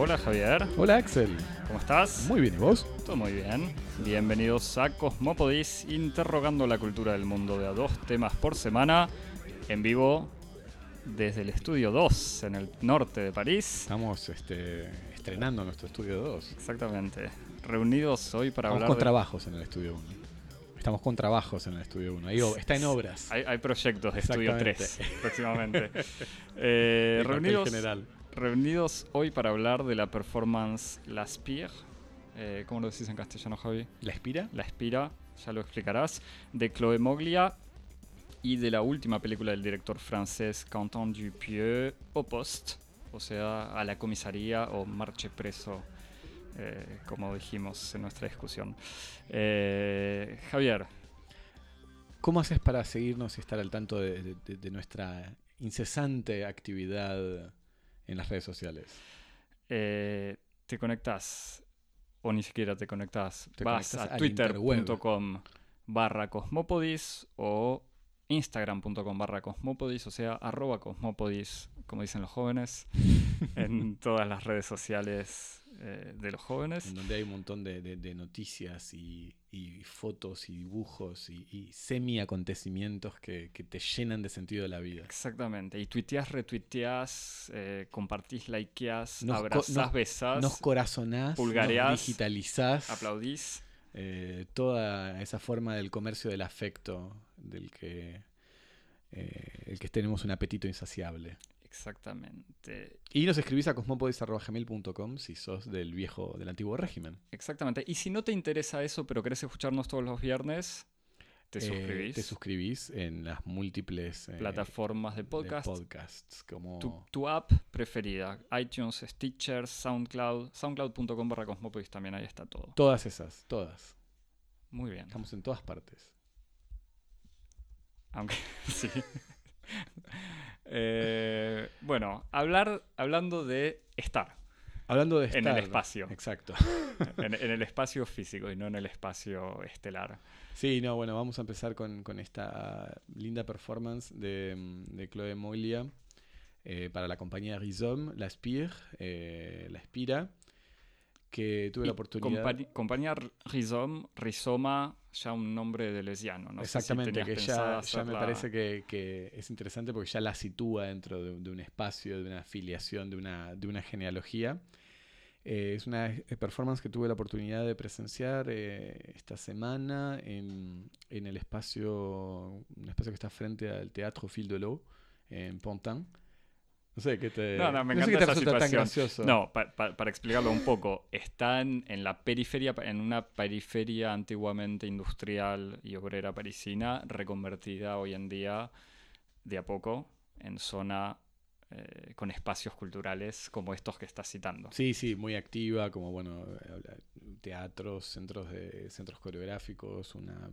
Hola Javier, Hola Axel, ¿cómo estás? muy bien, ¿y vos? Todo muy bien. Bienvenidos a Cosmópodis, interrogando la cultura del mundo de a dos temas por semana, en vivo desde el estudio 2 en el norte de París. Estamos este, estrenando nuestro estudio 2. Exactamente. Reunidos hoy para Estamos hablar con de... trabajos en el estudio 1. Estamos con trabajos en el estudio 1. Ahí, está en obras. Hay, hay proyectos de estudio 3 Exactamente. próximamente. Eh, reunidos, general. Reunidos hoy para hablar de la performance La Spire. Eh, ¿Cómo lo decís en castellano, Javi? ¿La Espira? La Espira, ya lo explicarás, de Chloé Moglia y de la última película del director francés Quentin Dupieux, Au Poste, o sea, a la comisaría o marche preso, eh, como dijimos en nuestra discusión. Eh, Javier, ¿Cómo haces para seguirnos y estar al tanto de, de- de- de nuestra incesante actividad en las redes sociales? eh, te conectás, o ni siquiera te conectás, Te vas a twitter.com barra cosmopodis o instagram.com barra cosmopodis, o sea, arroba cosmopodis, como dicen los jóvenes, en todas las redes sociales eh, de los jóvenes. En donde hay un montón de, de- de noticias y, y fotos y dibujos y, y semi-acontecimientos que, que te llenan de sentido de la vida. Exactamente, y tuiteás, retuiteás, eh, compartís, likeás, Nos abrazás, nos- besás, Nos corazonás, Pulgareás, nos digitalizás. aplaudís. eh, toda esa forma del comercio del afecto del que, eh, el que tenemos un apetito insaciable. Exactamente. Y nos escribís a cosmopodis.gmail.com si sos del viejo, del antiguo régimen. Exactamente. Y si no te interesa eso, pero querés escucharnos todos los viernes, te Eh, suscribís. te suscribís en las múltiples eh, plataformas de de podcast. podcasts, como tu, tu app preferida, iTunes, Stitcher, SoundCloud, soundcloud.com barra Cosmopodis también, ahí está todo. todas esas, todas. Muy bien. Estamos en todas partes. Aunque sí. Eh, bueno, hablar, hablando de estar Hablando de En el estar- espacio. Exacto. en, en el espacio físico y no en el espacio estelar. Sí, no, bueno, vamos a empezar con, con esta linda performance de, mm, de Chloé Moglia eh, para la compañía Rhizome, La Spire, eh, La Espira, que tuve Y la oportunidad... compañía- compañía Rhizome, Rizoma, ya un nombre de lesiano. No si Exactamente, tenías que ya, ya me hacerla- parece que, que es interesante porque ya la sitúa dentro de, de un espacio, de una afiliación, de una, de una genealogía. Eh, es una eh, performance que tuve la oportunidad de presenciar eh, esta semana en, en el espacio, un espacio que está frente al Teatro Fil de l'Eau, en Pontin. No sé qué te, No, no, me sé encanta esa tan situación. gracioso. No, pa- pa- para explicarlo un poco, están en la periferia, en una periferia antiguamente industrial y obrera parisina, reconvertida hoy en día de a poco en zona eh, con espacios culturales como estos que estás citando. Sí, sí, muy activa, como bueno, teatros, centros de centros coreográficos, una,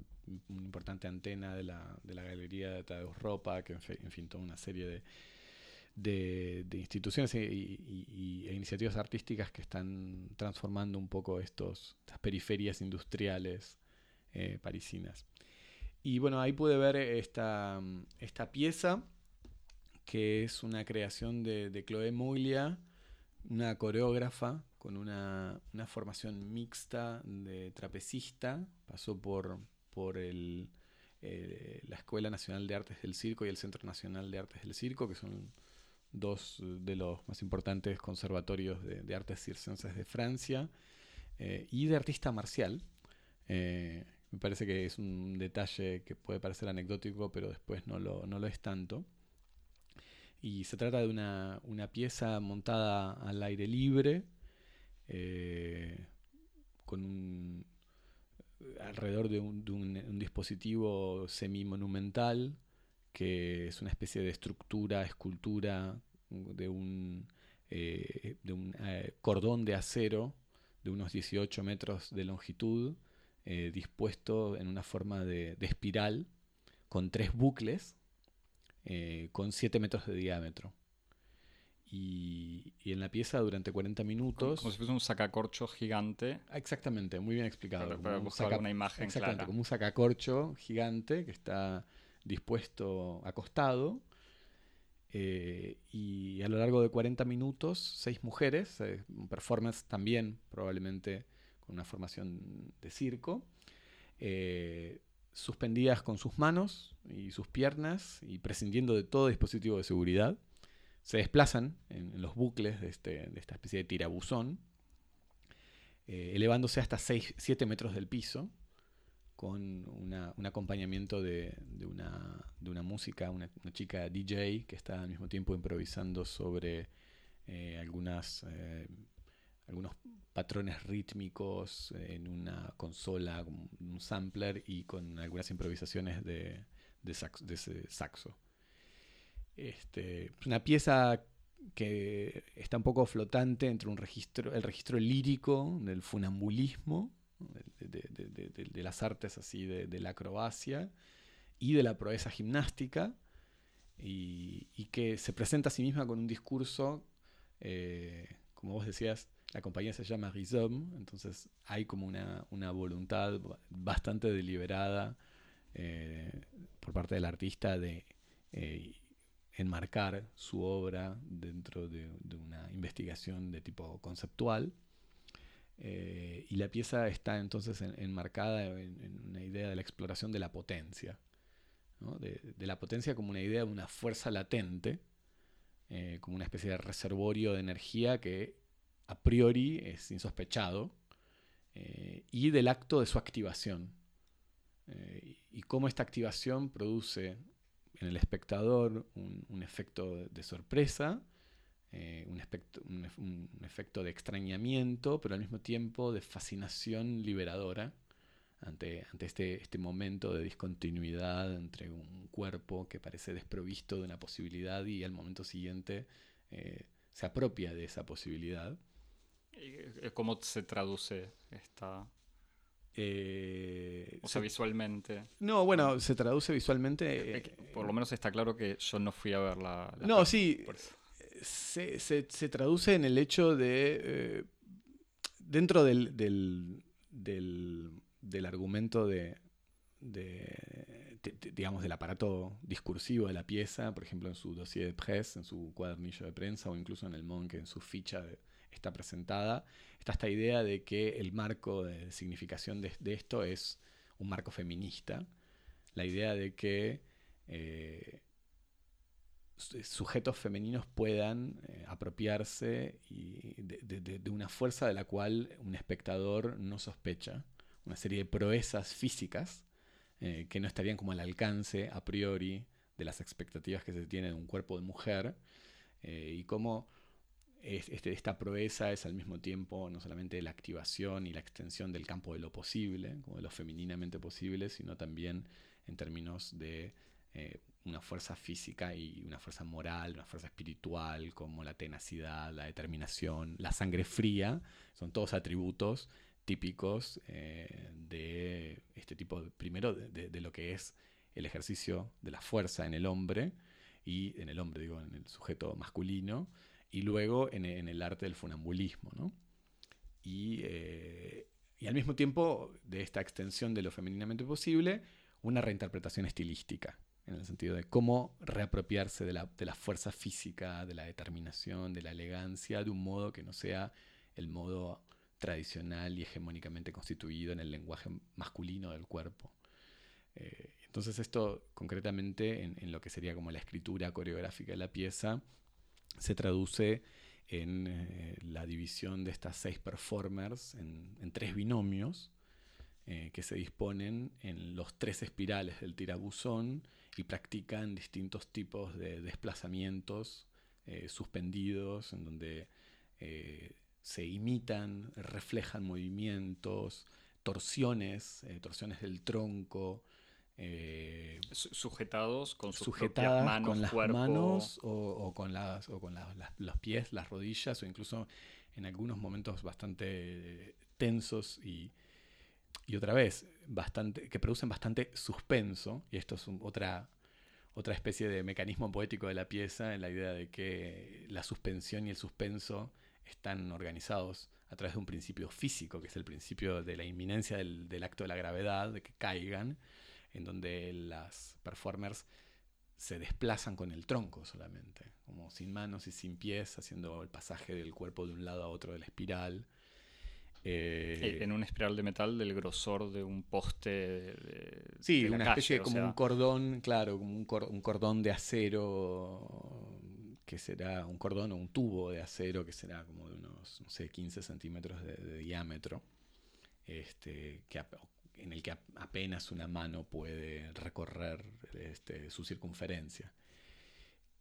una importante antena de la, de la galería de Tadeusz Ropa, que en fin, toda una serie de, de, instituciones y, y- e iniciativas artísticas que están transformando un poco estos, estas periferias industriales eh, parisinas. Y bueno, ahí pude ver esta, esta pieza, que es una creación de, de Chloé Muglia, una coreógrafa con una, una formación mixta de trapecista. Pasó por, por el, eh, la Escuela Nacional de Artes del Circo y el Centro Nacional de Artes del Circo, que son dos de los más importantes conservatorios de, de artes circenses de Francia, eh, y de artista marcial. Eh, me parece que es un detalle que puede parecer anecdótico, pero después no lo, no lo es tanto. Y se trata de una, una pieza montada al aire libre, eh, con un, alrededor de, un, de un- un dispositivo semi-monumental, que es una especie de estructura, escultura de un, eh, de un eh, cordón de acero de unos 18 metros de longitud, eh, dispuesto en una forma de, de espiral, con tres bucles, con 7 metros de diámetro. Y, y en la pieza durante 40 Como, minutos... como si fuese un sacacorcho gigante. Ah, Exactamente, muy bien explicado. Como un buscar saca- una imagen exactamente, clara. como un sacacorcho gigante que está dispuesto acostado Eh, y a lo largo de 40 minutos, seis mujeres, eh, un performance también probablemente con una formación de circo, eh, suspendidas con sus manos y sus piernas y prescindiendo de todo dispositivo de seguridad, se desplazan en, los bucles de, este, de, esta especie de tirabuzón, elevándose hasta 7 metros del piso con un acompañamiento de, una, música, una, chica DJ que está al mismo tiempo improvisando sobre eh, eh, algunos patrones rítmicos en una consola, un sampler y con algunas improvisaciones de, de, ese saxo. Este, es una pieza que está un poco flotante entre un registro, el registro lírico del funambulismo de, las artes así, de, la acrobacia y de la proeza gimnástica, y, que se presenta a sí misma con un discurso, eh, como vos decías, la compañía se llama Rhizome, entonces hay como una, voluntad bastante deliberada eh, por parte del artista de eh, enmarcar su obra dentro de, una investigación de tipo conceptual eh, y la pieza está entonces enmarcada en, una idea de la exploración de la potencia, de, la potencia como una idea de una fuerza latente, eh, como una especie de reservorio de energía que a priori es insospechado, eh, y del acto de su activación, y cómo esta activación produce en el espectador un, efecto de sorpresa, eh, un, un, efecto de extrañamiento, pero al mismo tiempo de fascinación liberadora ante, ante este, este momento de discontinuidad entre un cuerpo que parece desprovisto de una posibilidad y al momento siguiente eh, se apropia de esa posibilidad. Eh, ¿Cómo se traduce esta, o sea, visualmente. No, bueno, se traduce visualmente. por lo menos está claro que yo no fui a ver la. no, sí se, se, traduce en el hecho de, eh, dentro del, del, del, argumento de, de, digamos, del aparato discursivo de la pieza, por ejemplo, en su dossier de presse, en su cuadernillo de prensa o incluso en el Mon, que en su ficha está presentada, está esta idea de que el marco de significación de, esto es un marco feminista, la idea de que eh, sujetos femeninos puedan eh, apropiarse de, una fuerza de la cual un espectador no sospecha, una serie de proezas físicas eh, que no estarían como al alcance a priori de las expectativas que se tienen de un cuerpo de mujer eh, y cómo este, esta proeza es al mismo tiempo no solamente la activación y la extensión del campo de lo posible, de lo femeninamente posible, sino también en términos de una fuerza física y una fuerza moral, una fuerza espiritual, como la tenacidad, la determinación, la sangre fría, son todos atributos típicos eh, de este tipo, primero de, lo que es el ejercicio de la fuerza en el hombre, y en el hombre, digo, en el sujeto masculino, y luego en, el arte del funambulismo, ¿no? Y, eh, y al mismo tiempo de esta extensión de lo femeninamente posible, una reinterpretación estilística en el sentido de cómo reapropiarse de la, de la, fuerza física, de la determinación, de la elegancia, de un modo que no sea el modo tradicional y hegemónicamente constituido en el lenguaje masculino del cuerpo. Eh, entonces esto concretamente en, lo que sería como la escritura coreográfica de la pieza se traduce en eh, la división de estas seis performers en, en tres binomios eh, que se disponen en los tres espirales del tirabuzón y practican distintos tipos de desplazamientos eh, suspendidos, en donde eh, se imitan, reflejan movimientos, torsiones, torsiones del tronco. sujetados con sus manos, con las manos o, con, las, o con los pies, las rodillas o incluso en algunos momentos bastante tensos y, y otra vez, bastante, que producen bastante suspenso, y esto es otra, otra especie de mecanismo poético de la pieza, en la idea de que la suspensión y el suspenso están organizados a través de un principio físico, que es el principio de la inminencia del, acto de la gravedad, de que caigan, en donde las performers se desplazan con el tronco solamente, como sin manos y sin pies, haciendo el pasaje del cuerpo de un lado a otro de la espiral. Eh, en una espiral de metal del grosor de un poste de, Sí, una especie como un cordón, claro, como un, cordón de acero que será un cordón o un tubo de acero que será como de unos, no sé, 15 centímetros de, diámetro, este, que, en el que apenas una mano puede recorrer este, su circunferencia.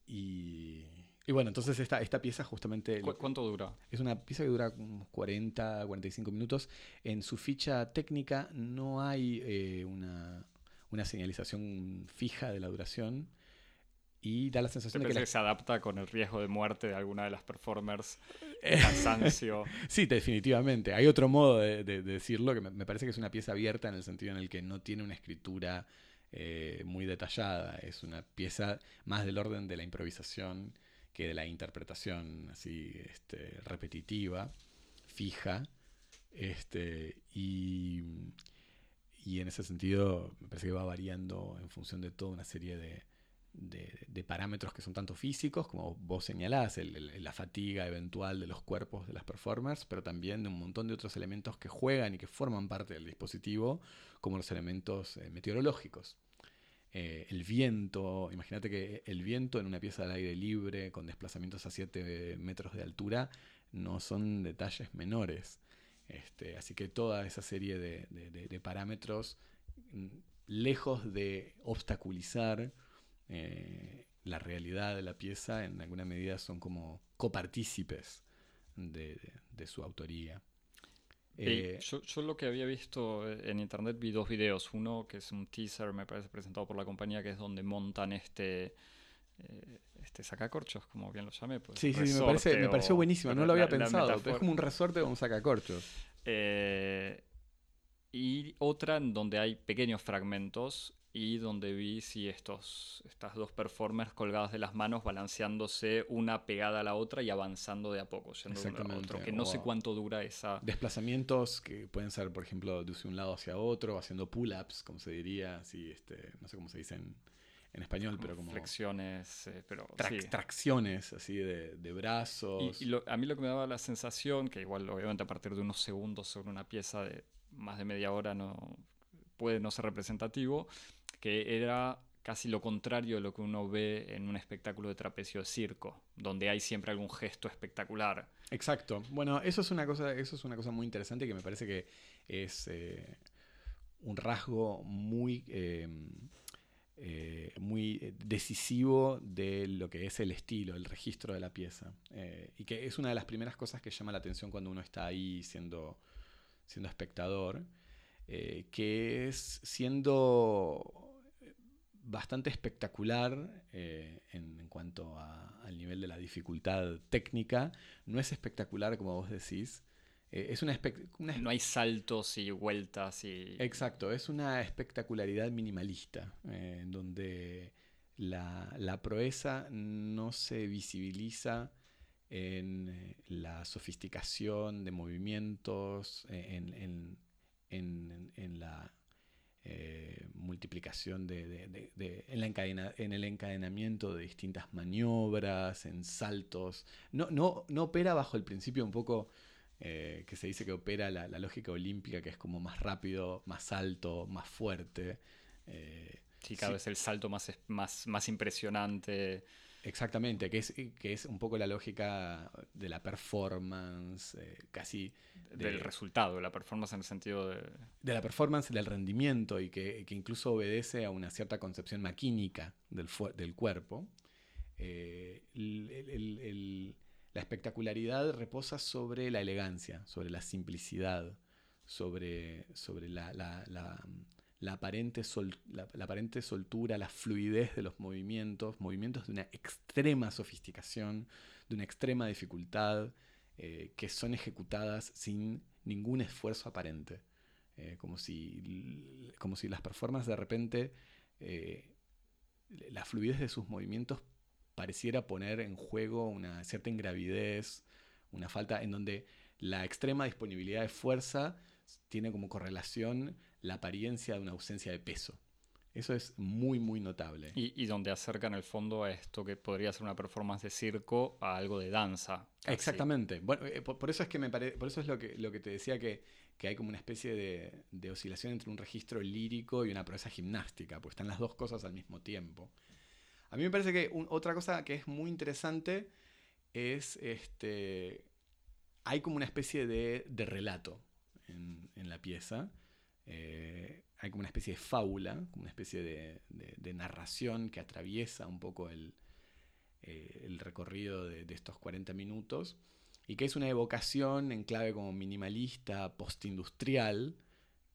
Y, bueno, entonces esta, esta pieza justamente... ¿Cuánto dura? Es una pieza que dura unos 40, 45 minutos. En su ficha técnica no hay eh, una, una señalización fija de la duración y da la sensación de que, se adapta con el riesgo de muerte de alguna de las performers, cansancio. sí, definitivamente. Hay otro modo de, decirlo que me, parece que es una pieza abierta en el sentido en el que no tiene una escritura eh, muy detallada. Es una pieza más del orden de la improvisación que de la interpretación así este, repetitiva, fija. Este, y, y en ese sentido me parece que va variando en función de toda una serie de de, parámetros que son tanto físicos, como vos señalás, la fatiga eventual de los cuerpos de las performers, pero también de un montón de otros elementos que juegan y que forman parte del dispositivo, como los elementos eh, meteorológicos. Eh, el viento, imagínate que el viento en una pieza al aire libre, con desplazamientos a 7 metros de altura, no son detalles menores. Este, así que toda esa serie de parámetros, mm, lejos de obstaculizar eh, la realidad de la pieza en alguna medida son como copartícipes de, su autoría. Eh, yo, lo que había visto en internet vi dos videos. Uno que es un teaser, me parece, presentado por la compañía, que es donde montan este, eh, este sacacorchos, como bien lo llamé. Pues, sí, sí, me, parece, me pareció buenísimo, no lo había pensado. Es como un resorte o un sacacorchos. y otra en donde hay pequeños fragmentos y donde vi si estos, estas dos performers colgadas de las manos balanceándose una pegada a la otra y avanzando de a poco, yendo de uno a otro, que no sé cuánto dura esa... Desplazamientos que pueden ser, por ejemplo, de un lado hacia otro, haciendo pull-ups, como se diría, así, este, no sé cómo se dice en, español, pero como... Flexiones, eh, pero... Tracciones, así, de, de brazos. Y, a mí lo que me daba la sensación, que igual obviamente a partir de unos segundos sobre una pieza de más de media hora no puede no ser representativo, que era casi lo contrario de lo que uno ve en un espectáculo de trapecio de circo, donde hay siempre algún gesto espectacular. Exacto. Bueno, eso es una cosa, eso es una cosa muy interesante que me parece que es eh, un rasgo muy, eh, eh, muy decisivo de lo que es el estilo, el registro de la pieza. y que es una de las primeras cosas que llama la atención cuando uno está ahí siendo, siendo espectador. que es siendo bastante espectacular eh, en, cuanto al nivel de la dificultad técnica. No es espectacular como vos decís. Eh, es una, No hay saltos y vueltas y... Exacto, es una espectacularidad minimalista, eh, en donde la, proeza no se visibiliza en la sofisticación de movimientos, en la eh, multiplicación de, en, la encadena, en, el encadenamiento de distintas maniobras, en saltos. No, no, no opera bajo el principio un poco eh, que se dice que opera la, lógica olímpica, que es como más rápido, más alto, más fuerte. Eh, sí, cada vez el salto más, más, más impresionante. Exactamente, que es, que es un poco la lógica de la performance, eh, casi... del resultado, de la performance en el sentido de... De la performance, del rendimiento y que, incluso obedece a una cierta concepción maquínica del, del cuerpo. Eh, la espectacularidad reposa sobre la elegancia, sobre la simplicidad, sobre, sobre la, la aparente, la, aparente soltura, la fluidez de los movimientos, movimientos de una extrema sofisticación, de una extrema dificultad, eh, que son ejecutadas sin ningún esfuerzo aparente. Eh, como, si, como si las performances de repente, eh, la fluidez de sus movimientos pareciera poner en juego una cierta ingravidez, una falta en donde la extrema disponibilidad de fuerza tiene como correlación la apariencia de una ausencia de peso. Eso es muy, muy notable. Y, donde acercan el fondo a esto que podría ser una performance de circo a algo de danza. Exactamente. Bueno, eh, por, eso es que me por eso es lo que, lo que te decía que, hay como una especie de, oscilación entre un registro lírico y una proeza gimnástica, porque están las dos cosas al mismo tiempo. A mí me parece que otra cosa que es muy interesante es este. Hay como una especie de, relato en, la pieza. Eh, hay como una especie de fábula, como una especie de, narración que atraviesa un poco el, eh, recorrido de, estos 40 minutos y que es una evocación en clave como minimalista, postindustrial,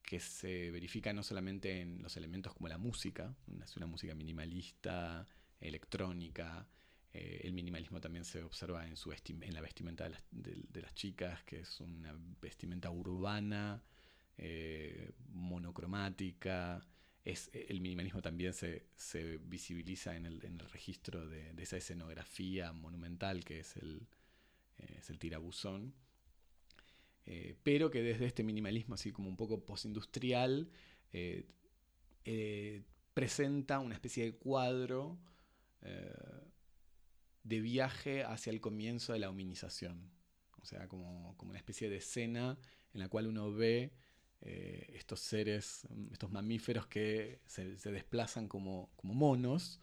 que se verifica no solamente en los elementos como la música, es una música minimalista, electrónica, eh, el minimalismo también se observa en, su en la vestimenta de las chicas, que es una vestimenta urbana, eh, monocromática. Es, el minimalismo también se, visibiliza en el, registro de, esa escenografía monumental que es el, eh, es el tirabuzón. Eh, pero que desde este minimalismo así como un poco postindustrial presenta una especie de cuadro de viaje hacia el comienzo de la hominización. O sea, como, como, una especie de escena en la cual uno ve eh, estos seres, estos mamíferos que se, desplazan como, monos.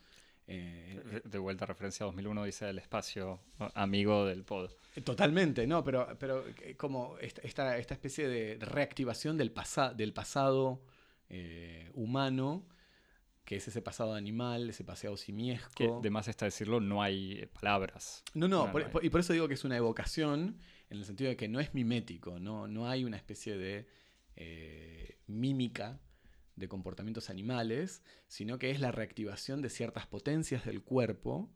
Eh, de vuelta a referencia a 2001 dice el espacio amigo del pod. Totalmente, no, pero, pero eh, como esta, esta especie de reactivación del, del pasado humano, que es ese pasado animal, ese pasado simiesco. Que de más está decirlo, no hay palabras. No, no, y por eso digo que es una evocación, en el sentido de que no es mimético, no, no hay una especie de eh, mímica de comportamientos animales, sino que es la reactivación de ciertas potencias del cuerpo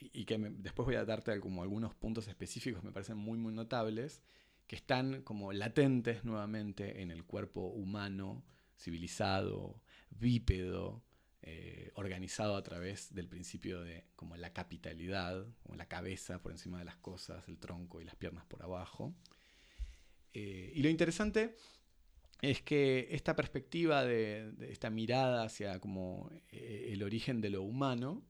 y, que después voy a darte como algunos puntos específicos, me parecen muy, muy notables, que están como latentes nuevamente en el cuerpo humano, civilizado, bípedo, eh, organizado a través del principio de como la capitalidad, como la cabeza por encima de las cosas, el tronco y las piernas por abajo. Eh, y lo interesante es que esta perspectiva de, esta mirada hacia como eh, el origen de lo humano,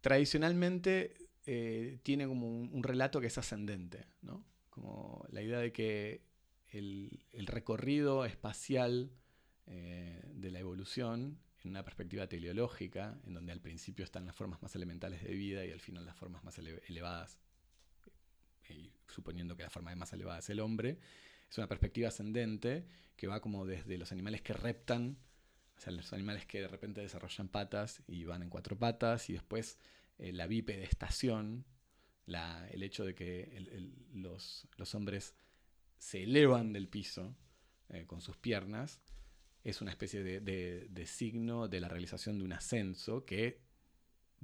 tradicionalmente eh, tiene como un, relato que es ascendente, ¿no? Como la idea de que el, recorrido espacial eh, de la evolución, en una perspectiva teleológica, en donde al principio están las formas más elementales de vida y al final las formas más elevadas, suponiendo que la forma más elevada es el hombre, es una perspectiva ascendente que va como desde los animales que reptan, o sea, los animales que de repente desarrollan patas y van en cuatro patas, y después eh, la bipedestación, la, el hecho de que los, hombres se elevan del piso eh, con sus piernas, es una especie de, de, signo de la realización de un ascenso que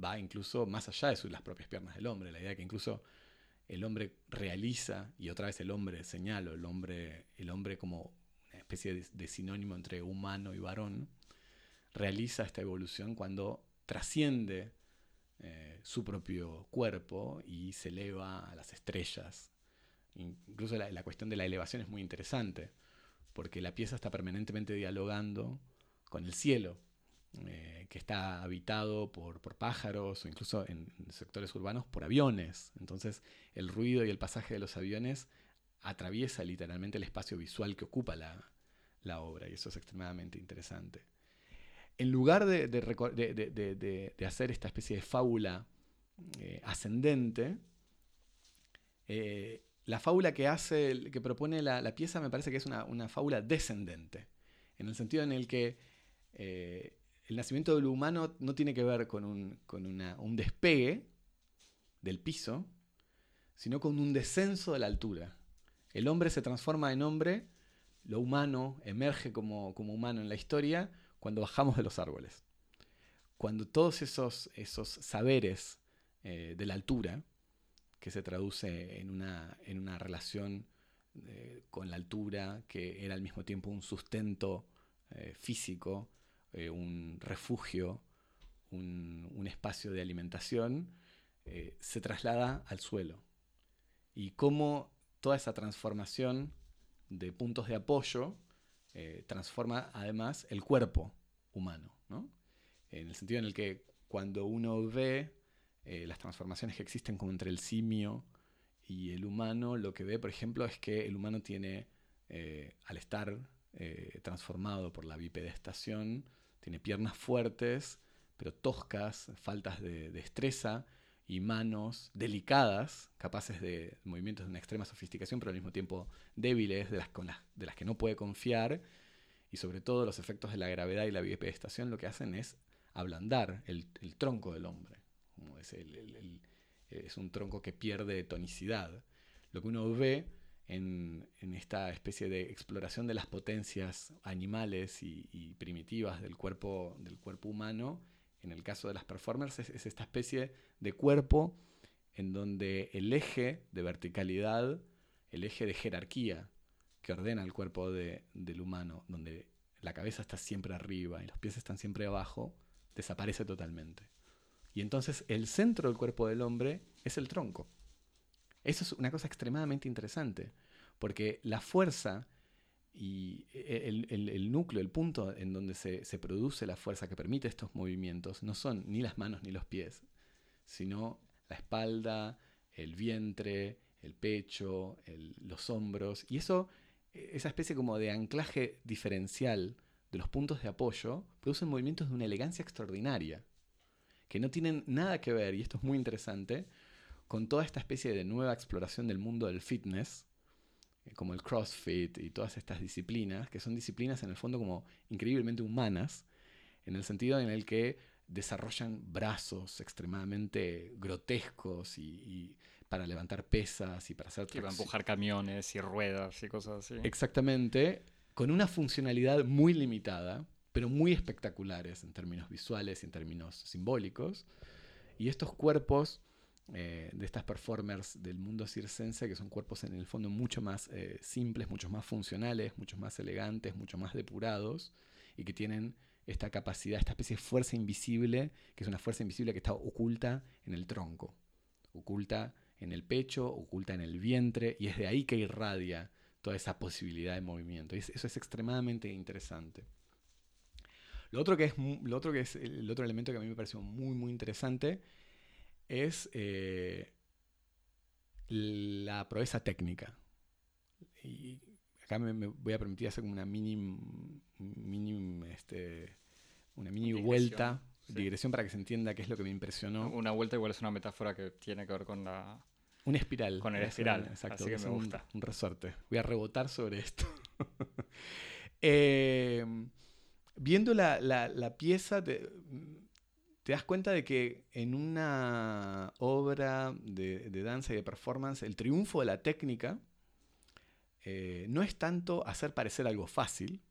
va incluso más allá de las propias piernas del hombre. La idea de que incluso el hombre realiza, y otra vez el hombre señalo, el hombre, el hombre como una especie de, sinónimo entre humano y varón, realiza esta evolución cuando trasciende eh, su propio cuerpo y se eleva a las estrellas. Incluso la, la, cuestión de la elevación es muy interesante, porque la pieza está permanentemente dialogando con el cielo. Eh, que está habitado por, pájaros o incluso en sectores urbanos por aviones. Entonces el ruido y el pasaje de los aviones atraviesa literalmente el espacio visual que ocupa la, obra y eso es extremadamente interesante. En lugar de, hacer esta especie de fábula eh, ascendente, eh, la fábula que hace, que propone la, pieza me parece que es una, fábula descendente, en el sentido en el que el nacimiento del humano no tiene que ver con, un, despegue del piso, sino con un descenso de la altura. El hombre se transforma en hombre, lo humano emerge como, humano en la historia cuando bajamos de los árboles. Cuando todos esos, esos saberes eh, de la altura, que se traduce en una, en una relación eh, con la altura, que era al mismo tiempo un sustento eh, físico, eh, un refugio, un, espacio de alimentación, eh, se traslada al suelo. Y cómo toda esa transformación de puntos de apoyo eh, transforma además el cuerpo humano, ¿no? En el sentido en el que cuando uno ve las transformaciones que existen como entre el simio y el humano, lo que ve, por ejemplo, es que el humano tiene, al estar transformado por la bipedestación, tiene piernas fuertes, pero toscas, faltas de destreza, y manos delicadas, capaces de movimientos de una extrema sofisticación, pero al mismo tiempo débiles, de las, que no puede confiar, y sobre todo los efectos de la gravedad y la bipedestación lo que hacen es ablandar el, tronco del hombre. Es, es, un tronco que pierde tonicidad. Lo que uno ve en, esta especie de exploración de las potencias animales y, primitivas del cuerpo, del cuerpo humano en el caso de las performers, es, esta especie de cuerpo en donde el eje de verticalidad, el eje de jerarquía que ordena el cuerpo del humano, donde la cabeza está siempre arriba y los pies están siempre abajo, desaparece totalmente. Y entonces el centro del cuerpo del hombre es el tronco. Eso es una cosa extremadamente interesante, porque la fuerza y e, el, núcleo, el punto en donde se, produce la fuerza que permite estos movimientos no son ni las manos ni los pies, sino la espalda, el vientre, el pecho, los hombros. Y eso, e, esa especie como de anclaje diferencial de los puntos de apoyo, producen movimientos de una elegancia extraordinaria, que no tienen nada que ver, y esto es muy interesante, con toda esta especie de nueva exploración del mundo del fitness, como el CrossFit y todas estas disciplinas, que son disciplinas en el fondo como increíblemente humanas, en el sentido en el que desarrollan brazos extremadamente grotescos y, para levantar pesas y para hacer... Que empujar camiones y ruedas y cosas así. Exactamente, con una funcionalidad muy limitada, pero muy espectaculares en términos visuales y en términos simbólicos. Y estos cuerpos eh, de estas performers del mundo circense, que son cuerpos en el fondo mucho más eh, simples, mucho más funcionales, mucho más elegantes, mucho más depurados, y que tienen esta capacidad, esta especie de fuerza invisible, que es una fuerza invisible que está oculta en el tronco, oculta en el pecho, oculta en el vientre, y es de ahí que irradia toda esa posibilidad de movimiento. Y eso es extremadamente interesante. Lo otro que es, lo otro que es el otro elemento que a mí me pareció muy, muy interesante es eh, la proeza técnica. Y acá me, voy a permitir hacer una mini, este, una mini vuelta, digresión para que se entienda qué es lo que me impresionó. Una vuelta igual es una metáfora que tiene que ver con la... Una espiral. Con el espiral, exacto. Así que me gusta. Un, resorte. Voy a rebotar sobre esto. Eh, viendo la, la, pieza, de, te das cuenta de que en una obra de, danza y de performance, el triunfo de la técnica eh, no es tanto hacer parecer algo fácil,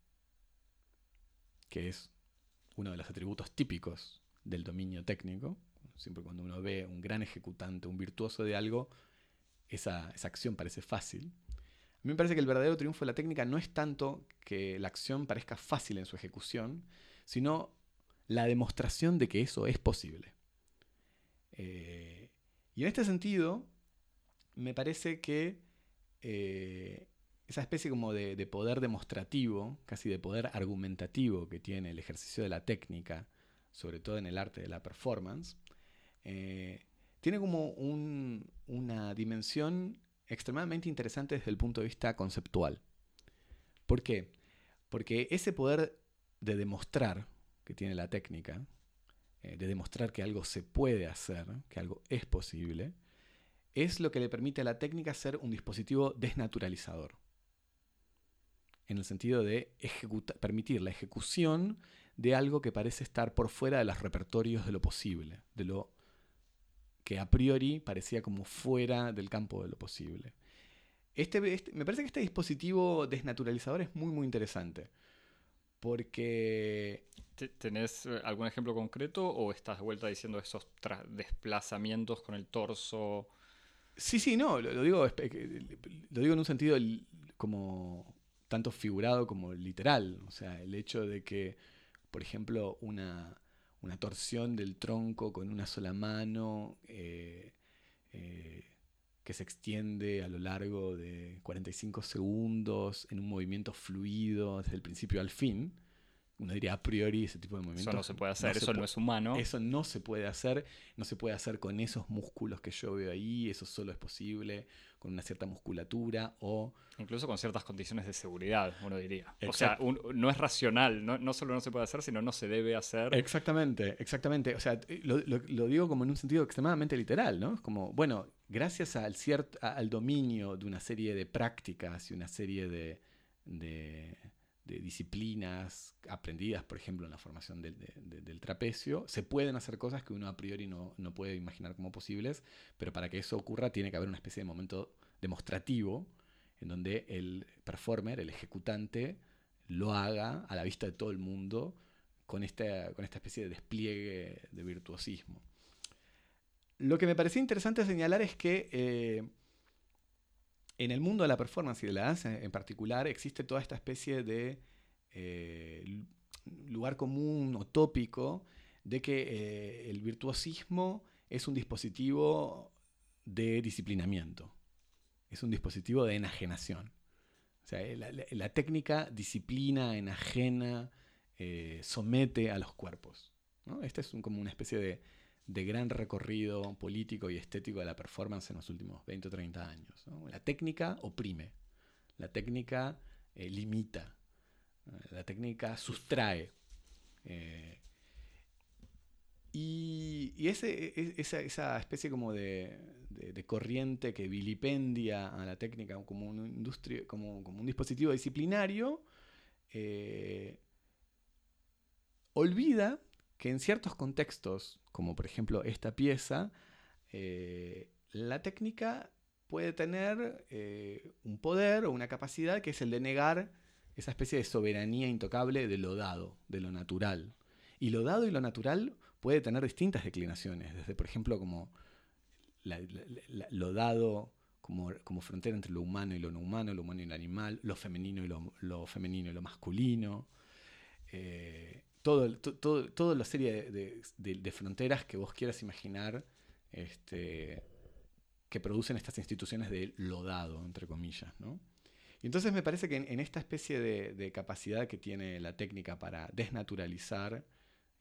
que es uno de los atributos típicos del dominio técnico. Siempre cuando uno ve un gran ejecutante, un virtuoso de algo, esa, esa acción parece fácil. A mí me parece que el verdadero triunfo de la técnica no es tanto que la acción parezca fácil en su ejecución, sino la demostración de que eso es posible. Eh, y en este sentido, me parece que eh, esa especie como de, poder demostrativo, casi de poder argumentativo que tiene el ejercicio de la técnica, sobre todo en el arte de la performance, eh, tiene como una dimensión extremadamente interesante desde el punto de vista conceptual. ¿Por qué? Porque ese poder de demostrar que tiene la técnica, eh, de demostrar que algo se puede hacer, que algo es posible, es lo que le permite a la técnica ser un dispositivo desnaturalizador. En el sentido de permitir la ejecución de algo que parece estar por fuera de los repertorios de lo posible, de lo que a priori parecía como fuera del campo de lo posible. Este, este me parece que este dispositivo desnaturalizador es muy muy interesante. Porque ¿Tenés eh, algún ejemplo concreto o estás de vuelta diciendo esos desplazamientos con el torso? Sí, sí, no, lo, digo, lo digo en un sentido como tanto figurado como literal. O sea, el hecho de que, por ejemplo, una, torsión del tronco con una sola mano eh, eh, que se extiende a lo largo de 45 segundos en un movimiento fluido desde el principio al fin uno diría a priori ese tipo de movimientos. Eso no se puede hacer, eso no es humano. Eso no se puede hacer, no se puede hacer con esos músculos que yo veo ahí, eso solo es posible con una cierta musculatura o... Incluso con ciertas condiciones de seguridad, uno diría. O sea, no es racional, no, no, solo no se puede hacer, sino no se debe hacer. Exactamente, exactamente. O sea, lo, lo, digo como en un sentido extremadamente literal, ¿no? Es como, bueno, gracias al, cierto, al dominio de una serie de prácticas y una serie de de disciplinas aprendidas, por ejemplo, en la formación del, trapecio, se pueden hacer cosas que uno a priori no, puede imaginar como posibles, pero para que eso ocurra tiene que haber una especie de momento demostrativo en donde el performer, el ejecutante, lo haga a la vista de todo el mundo con esta, con esta especie de despliegue de virtuosismo. Lo que me parecía interesante señalar es que eh, en el mundo de la performance y de la danza en particular existe toda esta especie de eh, lugar común o tópico de que eh, el virtuosismo es un dispositivo de disciplinamiento, es un dispositivo de enajenación. O sea, la, técnica disciplina, enajena, eh, somete a los cuerpos. Esta es como una especie de de gran recorrido político y estético de la performance en los últimos 20 o 30 años. La técnica oprime, la técnica eh, limita, la técnica sustrae. Eh, y, ese, e, esa, especie como de, corriente que vilipendia a la técnica como, una industria, como, un dispositivo disciplinario, eh, olvida que en ciertos contextos, como por ejemplo esta pieza, eh, la técnica puede tener un poder o una capacidad que es el de negar esa especie de soberanía intocable de lo dado, de lo natural. Y lo dado y lo natural puede tener distintas declinaciones, desde por ejemplo como lo dado como, como, frontera entre lo humano y lo no humano, lo humano y lo animal, lo femenino y lo, femenino y lo masculino. Eh, toda la serie de, fronteras que vos quieras imaginar este, que producen estas instituciones de lo dado, entre comillas. ¿no? Y entonces me parece que en, esta especie de, capacidad que tiene la técnica para desnaturalizar,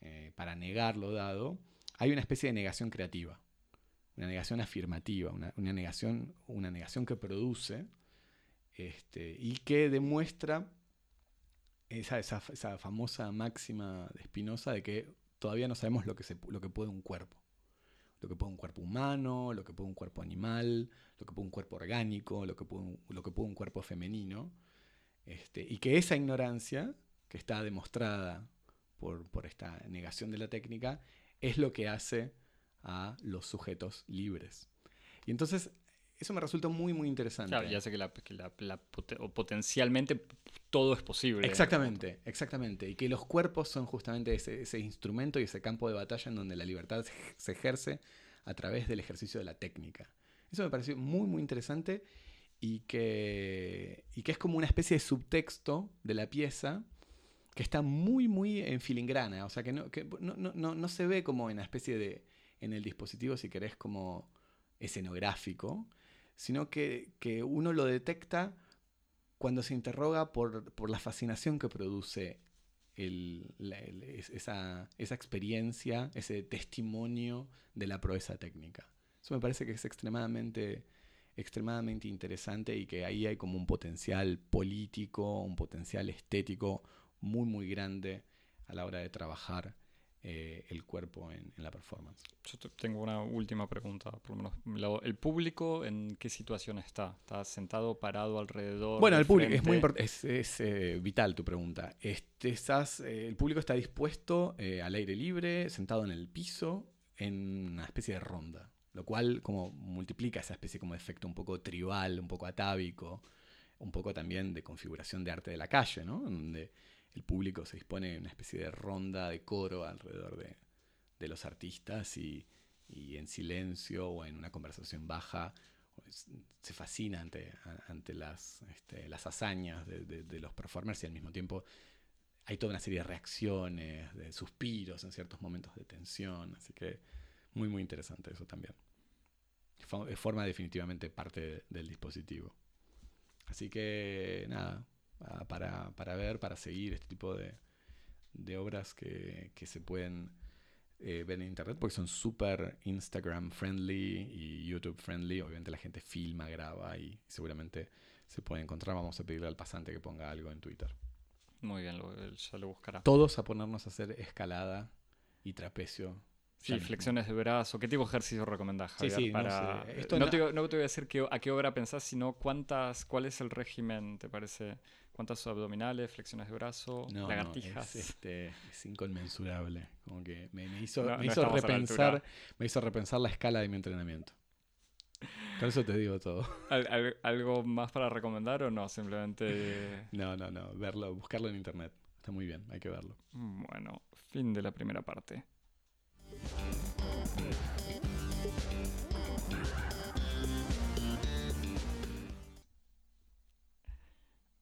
eh, para negar lo dado, hay una especie de negación creativa, una negación afirmativa, una, negación, una negación que produce este, y que demuestra esa, famosa máxima de Spinoza de que todavía no sabemos lo que puede un cuerpo. Lo que puede un cuerpo humano, lo que puede un cuerpo animal, lo que puede un cuerpo orgánico, lo que puede un, lo que un cuerpo femenino. Este, y que esa ignorancia, que está demostrada por, por esta negación de la técnica, es lo que hace a los sujetos libres. Y entonces eso me resulta muy, muy interesante. Claro, ya sé que, la, o potencialmente todo es posible. Exactamente, exactamente. Y que los cuerpos son justamente ese, instrumento y ese campo de batalla en donde la libertad se ejerce a través del ejercicio de la técnica. Eso me pareció muy, muy interesante y que, y que es como una especie de subtexto de la pieza que está muy, muy en filigrana. O sea, que no, que no, no, no se ve como en una especie de, en el dispositivo, si querés, como escenográfico, sino que, uno lo detecta cuando se interroga por, la fascinación que produce esa, experiencia, ese testimonio de la proeza técnica. Eso me parece que es extremadamente, extremadamente interesante y que ahí hay como un potencial político, un potencial estético muy, muy grande a la hora de trabajar eh, el cuerpo en, la performance. Yo tengo una última pregunta, por lo menos. ¿El público en qué situación está? ¿Está sentado, parado alrededor? Bueno, el público es muy es, es eh, vital tu pregunta. Este, estás, eh, el público está dispuesto al aire libre, sentado en el piso, en una especie de ronda, lo cual como multiplica esa especie como de efecto un poco tribal, un poco atávico, un poco también de configuración de arte de la calle, ¿no? Donde el público se dispone en una especie de ronda de coro alrededor de, los artistas y, en silencio o en una conversación baja se fascina ante, las, este, las hazañas de, los performers y al mismo tiempo hay toda una serie de reacciones, de suspiros en ciertos momentos de tensión, así que muy muy interesante eso también. Forma definitivamente parte del dispositivo. Así que nada, para, ver, para seguir este tipo de, de obras que, que se pueden eh, ver en internet porque son súper Instagram friendly y YouTube friendly. Obviamente la gente filma, graba y seguramente se puede encontrar. Vamos a pedirle al pasante que ponga algo en Twitter. Muy bien, lo, él ya lo buscará. Todos a ponernos a hacer escalada y trapecio. Sí, Ya mismo. flexiones de brazo. ¿Qué tipo de ejercicio recomendás, Javier? sí, para... sé. Esto no, te, no te voy a decir qué- a qué hora pensás, sino cuántas, cuál es el régimen, ¿te parece? ¿Cuántas abdominales, flexiones de brazo, No, no, lagartijas? es, este, es inconmensurable. Como que me, me hizo, No, me hizo repensar, me hizo repensar la escala de mi entrenamiento. Con eso te digo todo. ¿Al- al- ¿Algo más para recomendar o no? Simplemente... No, no, no. Verlo, buscarlo en internet. Está muy bien, hay que verlo. Bueno, fin de la primera parte.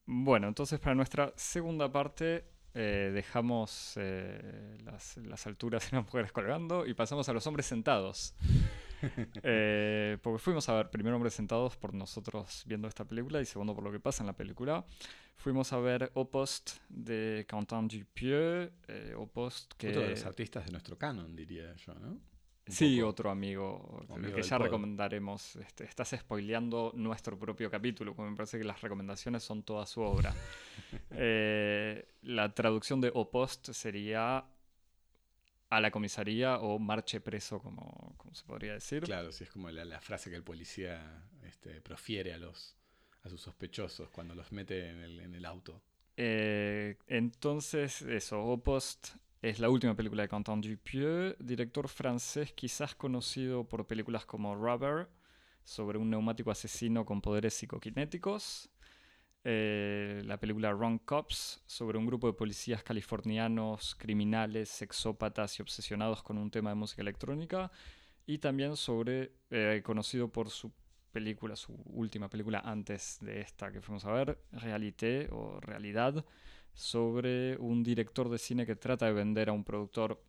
Bueno, entonces para nuestra segunda parte eh, dejamos eh, las, las alturas y las mujeres colgando y pasamos a los hombres sentados. Eh, porque fuimos a ver primero hombres sentados por nosotros viendo esta película y segundo por lo que pasa en la película. Fuimos a ver Opost de Quentin Dupieux, eh, Opost que... Otro de los artistas de nuestro canon, diría yo, ¿no? Sí, poco. otro amigo, el Amigo que del ya pod. recomendaremos. Este, estás spoileando nuestro propio capítulo, porque me parece que las recomendaciones son toda su obra. Eh, la traducción de Opost sería a la comisaría o marche preso, como, como se podría decir. Claro, sí, es como la, la frase que el policía este, profiere a los a sus sospechosos cuando los mete en el, en el auto. Eh, entonces, eso, Opost es la última película de Quentin Dupieux, director francés quizás conocido por películas como Rubber, sobre un neumático asesino con poderes psicoquinéticos. Eh, la película Wrong Cops, sobre un grupo de policías californianos, criminales, sexópatas y obsesionados con un tema de música electrónica. Y también sobre, eh, conocido por su película, su última película antes de esta que fuimos a ver, Realité o Realidad, sobre un director de cine que trata de vender a un productor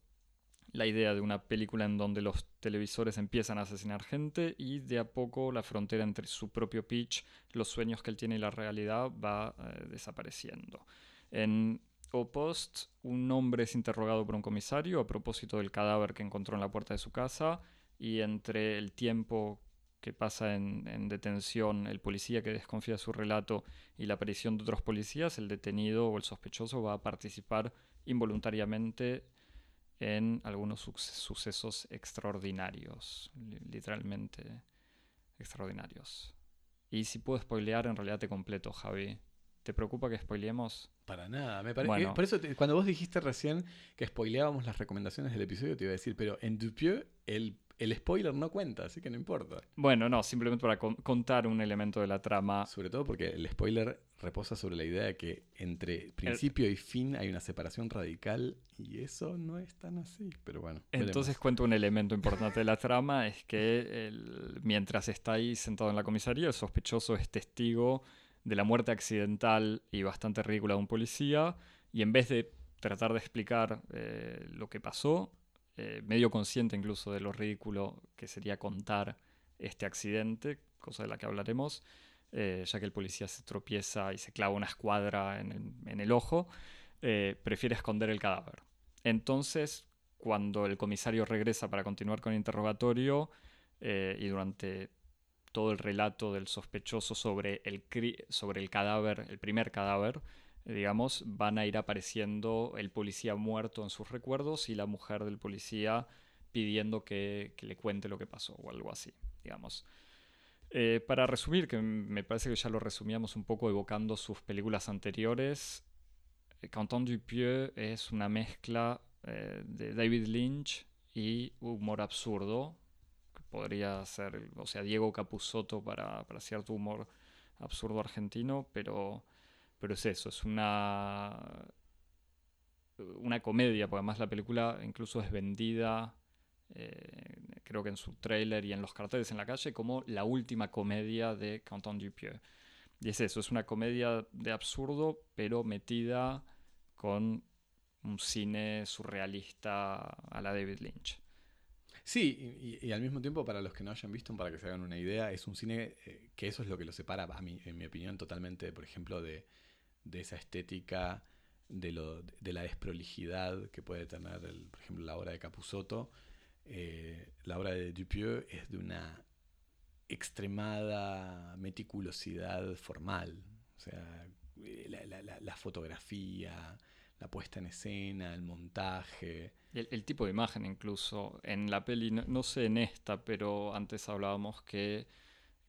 la idea de una película en donde los televisores empiezan a asesinar gente y de a poco la frontera entre su propio pitch, los sueños que él tiene y la realidad va eh, desapareciendo. En Opost, un hombre es interrogado por un comisario a propósito del cadáver que encontró en la puerta de su casa y entre el tiempo que pasa en, en detención, el policía que desconfía de su relato y la aparición de otros policías, el detenido o el sospechoso va a participar involuntariamente en algunos suc- sucesos extraordinarios, li- literalmente extraordinarios. Y si puedo spoilear, en realidad te completo, Javi. ¿Te preocupa que spoileemos? Para nada, me parece. Bueno. por eso, te- cuando vos dijiste recién que spoileábamos las recomendaciones del episodio, te iba a decir, pero en Dupieux el, el spoiler no cuenta, así que no importa. Bueno, no, simplemente para con- contar un elemento de la trama. Sobre todo porque el spoiler reposa sobre la idea de que entre principio y fin hay una separación radical y eso no es tan así. Pero bueno, Entonces cuento un elemento importante de la trama, es que el- mientras está ahí sentado en la comisaría, el sospechoso es testigo de la muerte accidental y bastante ridícula de un policía, y en vez de tratar de explicar eh, lo que pasó, eh, medio consciente incluso de lo ridículo que sería contar este accidente, cosa de la que hablaremos, eh, ya que el policía se tropieza y se clava una escuadra en el, ojo, eh, prefiere esconder el cadáver. Entonces, cuando el comisario regresa para continuar con el interrogatorio y durante todo el relato del sospechoso sobre el, sobre el cadáver, el primer cadáver, digamos, van a ir apareciendo el policía muerto en sus recuerdos y la mujer del policía pidiendo que, le cuente lo que pasó o algo así, digamos. Eh, para resumir, que me parece que ya lo resumíamos un poco evocando sus películas anteriores, eh, Quentin Dupieux es una mezcla eh, de David Lynch y humor absurdo, que podría ser, o sea, Diego Capusotto para, para cierto humor absurdo argentino, pero, pero es eso, es una, una comedia, porque además la película incluso es vendida, eh, creo que en su tráiler y en los carteles en la calle, como la última comedia de Quentin Dupieux. Y es eso, es una comedia de absurdo, pero metida con un cine surrealista a la David Lynch. Sí, y, al mismo tiempo, para los que no hayan visto, para que se hagan una idea, es un cine eh, que eso es lo que lo separa, en mi opinión, totalmente, por ejemplo, de, de esa estética de, lo, de la desprolijidad que puede tener, por ejemplo, la obra de Capusotto. Eh, la obra de Dupieux es de una extremada meticulosidad formal. O sea, la, la fotografía, la puesta en escena, el montaje. El, tipo de imagen incluso. En la peli, no, sé en esta, pero antes hablábamos que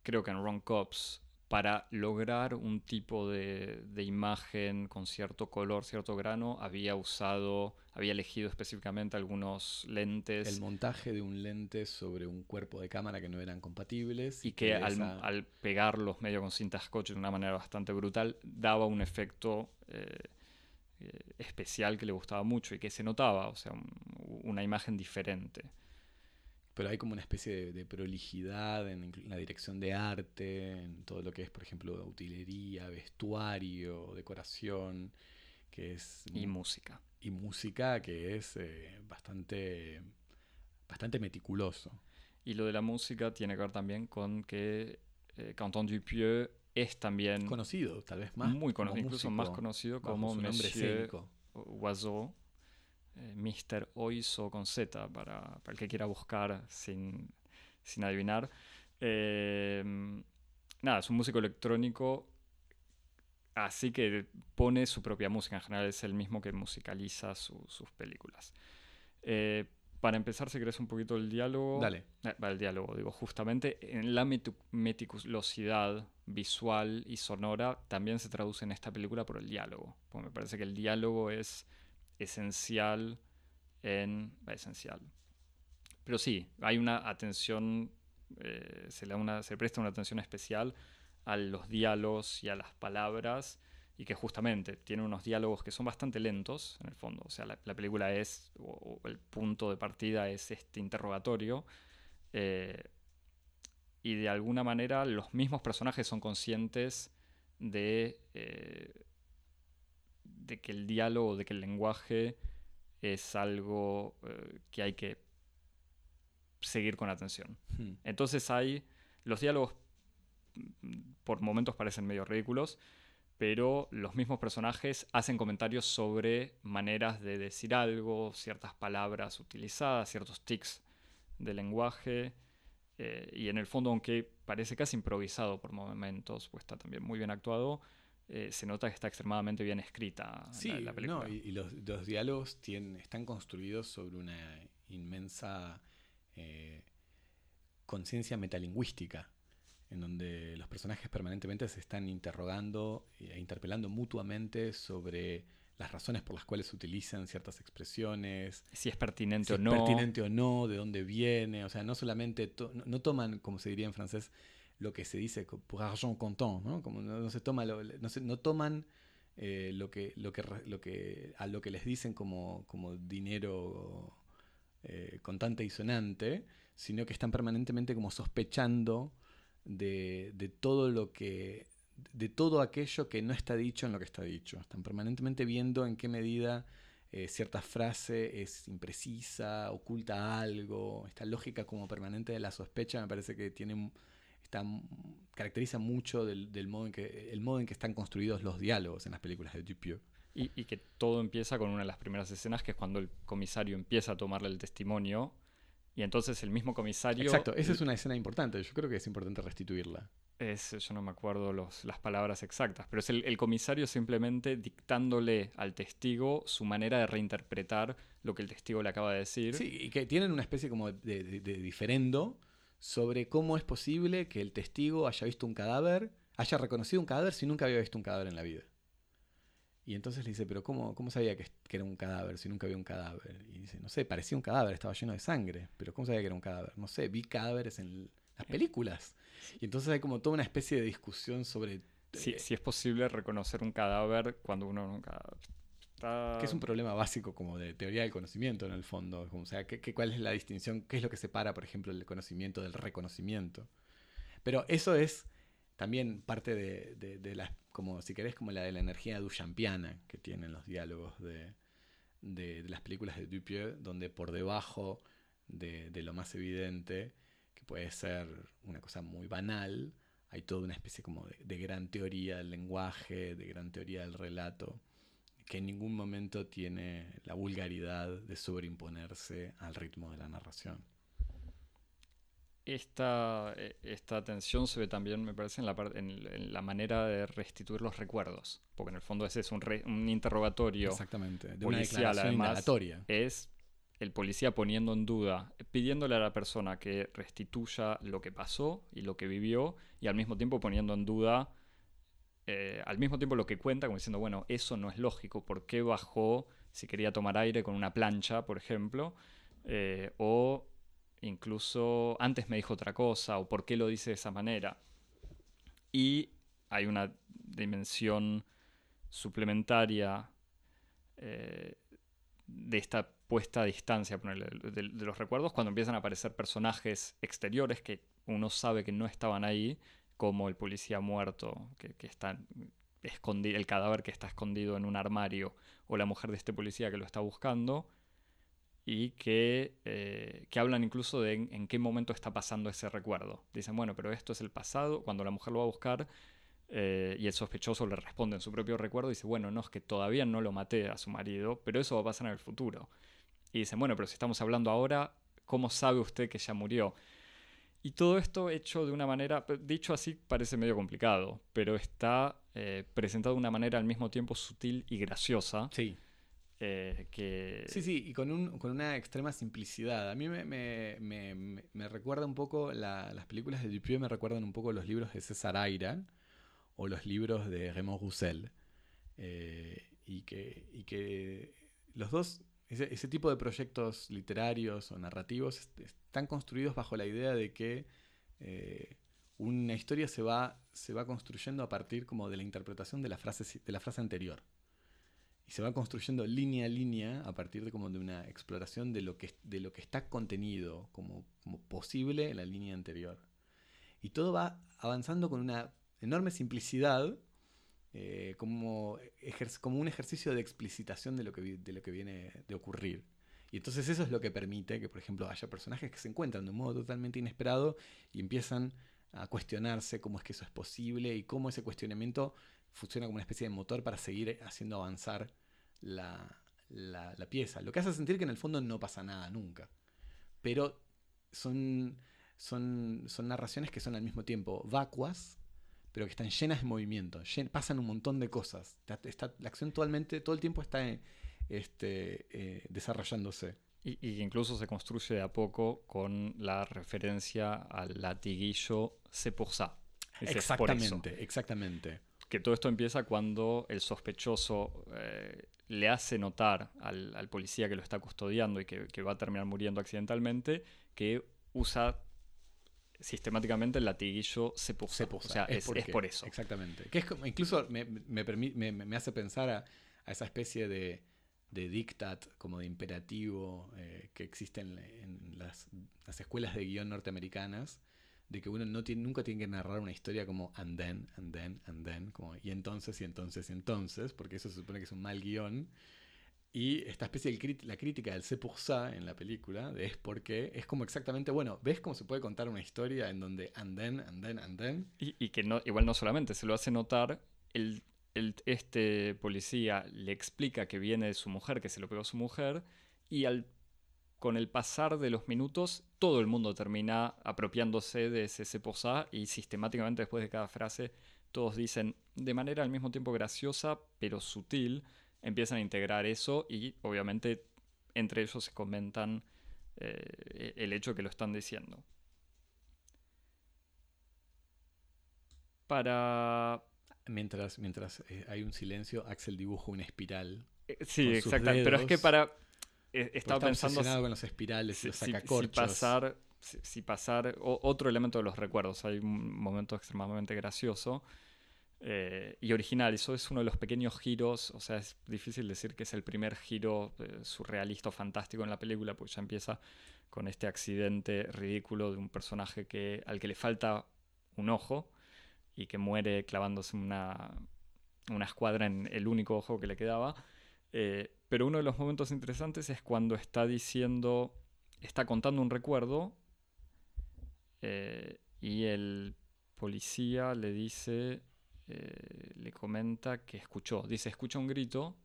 creo que en Ron Cops, para lograr un tipo de, imagen con cierto color, cierto grano, había usado, había elegido específicamente algunos lentes. El montaje de un lente sobre un cuerpo de cámara que no eran compatibles. Y que al, pegarlos medio con cinta scotch de una manera bastante brutal, daba un efecto... Eh, eh, especial que le gustaba mucho y que se notaba, o sea, una imagen diferente. Pero hay como una especie de, prolijidad en, la dirección de arte, en todo lo que es, por ejemplo, utilería, vestuario, decoración, que es... Y música. Y música que es eh, bastante, bastante meticuloso. Y lo de la música tiene que ver también con que eh, Canton Dupieux es también conocido, tal vez más, muy conocido, incluso más conocido como Monsieur Oiseau, eh, Mr. Oizo con Z, para, para, el que quiera buscar sin, sin adivinar. Em, nada, es un músico electrónico, así que pone su propia música. En general es el mismo que musicaliza sus películas. Eh, para empezar, si querés un poquito el diálogo. Dale. Eh, el diálogo, digo, justamente en la meticulosidad visual y sonora también se traduce en esta película por el diálogo. Porque me parece que el diálogo es esencial en. esencial. Pero sí, hay una atención. Eh, se, le una, se presta una atención especial a los diálogos y a las palabras y que justamente tiene unos diálogos que son bastante lentos, en el fondo. O sea, la, película es, o, el punto de partida es este interrogatorio. Eh, y de alguna manera los mismos personajes son conscientes de, eh, de que el diálogo, de que el lenguaje es algo eh, que hay que seguir con atención. Hmm. Entonces hay, los diálogos mm, por momentos parecen medio ridículos, pero los mismos personajes hacen comentarios sobre maneras de decir algo, ciertas palabras utilizadas, ciertos tics de lenguaje. Eh, y en el fondo, aunque parece casi improvisado por momentos, pues está también muy bien actuado, eh, se nota que está extremadamente bien escrita la, película. y, los, diálogos están construidos sobre una inmensa eh, conciencia metalingüística en donde los personajes permanentemente se están interrogando e interpelando mutuamente sobre las razones por las cuales se utilizan ciertas expresiones. Si es pertinente o no. pertinente o no, de dónde viene. O sea, no solamente, no, toman, como se diría en francés, lo que se dice por argent comptant, ¿no? Como no, se toma se, no toman eh, lo, que, lo, que, lo que, a lo que les dicen como, como dinero eh, contante y sonante, sino que están permanentemente como sospechando de, todo lo que de todo aquello que no está dicho en lo que está dicho. Están permanentemente viendo en qué medida eh, cierta frase es imprecisa, oculta algo. Esta lógica como permanente de la sospecha me parece que tiene está, caracteriza mucho del, modo en que, el modo en que están construidos los diálogos en las películas de Dupieux. Y, y, que todo empieza con una de las primeras escenas, que es cuando el comisario empieza a tomarle el testimonio y entonces el mismo comisario... Exacto, esa es una escena importante, yo creo que es importante restituirla. Es, yo no me acuerdo los, las palabras exactas, pero es el, comisario simplemente dictándole al testigo su manera de reinterpretar lo que el testigo le acaba de decir. Sí, y que tienen una especie como de, de diferendo sobre cómo es posible que el testigo haya visto un cadáver, haya reconocido un cadáver si nunca había visto un cadáver en la vida. Y entonces le dice, pero ¿cómo, cómo sabía que, era un cadáver si nunca había un cadáver? Y dice, no sé, parecía un cadáver, estaba lleno de sangre, pero ¿cómo sabía que era un cadáver? No sé, vi cadáveres en las películas. Y entonces hay como toda una especie de discusión sobre... Si, eh, si es posible reconocer un cadáver cuando uno nunca... Que es un problema básico como de teoría del conocimiento en el fondo. o sea, ¿qué, cuál es la distinción? ¿Qué es lo que separa, por ejemplo, el conocimiento del reconocimiento? Pero eso es también parte de, de, de como si querés, como la de la energía duchampiana que tienen los diálogos de, las películas de Dupieux, donde por debajo de, lo más evidente, que puede ser una cosa muy banal, hay toda una especie como de, gran teoría del lenguaje, de gran teoría del relato, que en ningún momento tiene la vulgaridad de sobreimponerse al ritmo de la narración. Esta, eh, esta tensión se ve también, me parece, en la, en, la manera de restituir los recuerdos. Porque en el fondo ese es un, un interrogatorio Exactamente, de policial, una además, Es el policía poniendo en duda, pidiéndole a la persona que restituya lo que pasó y lo que vivió, y al mismo tiempo poniendo en duda eh, al mismo tiempo lo que cuenta, como diciendo, bueno, eso no es lógico, ¿por qué bajó si quería tomar aire con una plancha, por ejemplo? Eh, o incluso antes me dijo otra cosa, o por qué lo dice de esa manera. Y hay una dimensión suplementaria eh, de esta puesta a distancia de, los recuerdos cuando empiezan a aparecer personajes exteriores que uno sabe que no estaban ahí como el policía muerto que, está escondido, el cadáver que está escondido en un armario, o la mujer de este policía que lo está buscando, y que, eh, que hablan incluso de en, qué momento está pasando ese recuerdo. Dicen, bueno, pero esto es el pasado, cuando la mujer lo va a buscar, eh, y el sospechoso le responde en su propio recuerdo, dice, bueno, no, es que todavía no lo maté a su marido, pero eso va a pasar en el futuro. Y dicen, bueno, pero si estamos hablando ahora, ¿cómo sabe usted que ya murió? Y todo esto hecho de una manera, dicho así parece medio complicado, pero está eh, presentado de una manera al mismo tiempo sutil y graciosa. Sí. Eh, que... Sí, sí, y con, un, con, una extrema simplicidad. A mí me, me, me, me recuerda un poco, las películas de Dupieux me recuerdan un poco los libros de César Aira o los libros de Raymond Roussel. Eh, y, que, y que los dos ese, tipo de proyectos literarios o narrativos están construidos bajo la idea de que eh, una historia se va, se va construyendo a partir como de la interpretación de la frase, de la frase anterior. Y se va construyendo línea a línea a partir de, como de una exploración de lo que, de lo que está contenido como, como posible en la línea anterior. Y todo va avanzando con una enorme simplicidad eh, como, como un ejercicio de explicitación de lo, que, de lo que viene de ocurrir. Y entonces eso es lo que permite que, por ejemplo, haya personajes que se encuentran de un modo totalmente inesperado y empiezan a cuestionarse cómo es que eso es posible y cómo ese cuestionamiento funciona como una especie de motor para seguir haciendo avanzar la, la, la pieza. Lo que hace sentir que en el fondo no pasa nada nunca. Pero son, son, son narraciones que son al mismo tiempo vacuas pero que están llenas de movimiento, pasan un montón de cosas. la acción totalmente, todo el tiempo está este, eh, desarrollándose. Y, incluso se construye de a poco con la referencia al latiguillo pour ça. exactamente, exactamente. Que todo esto empieza cuando el sospechoso eh, le hace notar al, policía que lo está custodiando y que, que va a terminar muriendo accidentalmente que usa sistemáticamente el latiguillo se puso. O sea, es, por eso. Exactamente. Que es incluso me, me, me, hace pensar a, esa especie de, de, dictat, como de imperativo eh, que existe en, las, escuelas de guion norteamericanas, de que uno no tiene, nunca tiene que narrar una historia como and then, and then, and then, como y entonces, y entonces, y entonces, porque eso se supone que es un mal guion. Y esta especie de la crítica del c'est pour ça en la película es porque es como exactamente, bueno, ¿ves cómo se puede contar una historia en donde and then, and then, and then? Y, que no, igual no solamente, se lo hace notar, el, este policía le explica que viene de su mujer, que se lo pegó a su mujer, y al, con el pasar de los minutos todo el mundo termina apropiándose de ese c'est pour ça y sistemáticamente después de cada frase todos dicen de manera al mismo tiempo graciosa pero sutil, empiezan a integrar eso y obviamente entre ellos se comentan eh, el hecho que lo están diciendo. Para... Mientras, mientras eh, hay un silencio, Axel dibuja una espiral. Eh, sí, exacto. Pero es que para... estaba pensando... con los espirales, los sacacorchos. Si pasar, si, pasar otro elemento de los recuerdos. Hay un momento extremadamente gracioso eh, y original. Eso es uno de los pequeños giros, o sea, es difícil decir que es el primer giro eh, surrealista o fantástico en la película, porque ya empieza con este accidente ridículo de un personaje que, al que le falta un ojo y que muere clavándose una, una escuadra en el único ojo que le quedaba. Eh, pero uno de los momentos interesantes es cuando está diciendo, está contando un recuerdo y el policía le dice, eh, le comenta que escuchó. Dice, escucha un grito,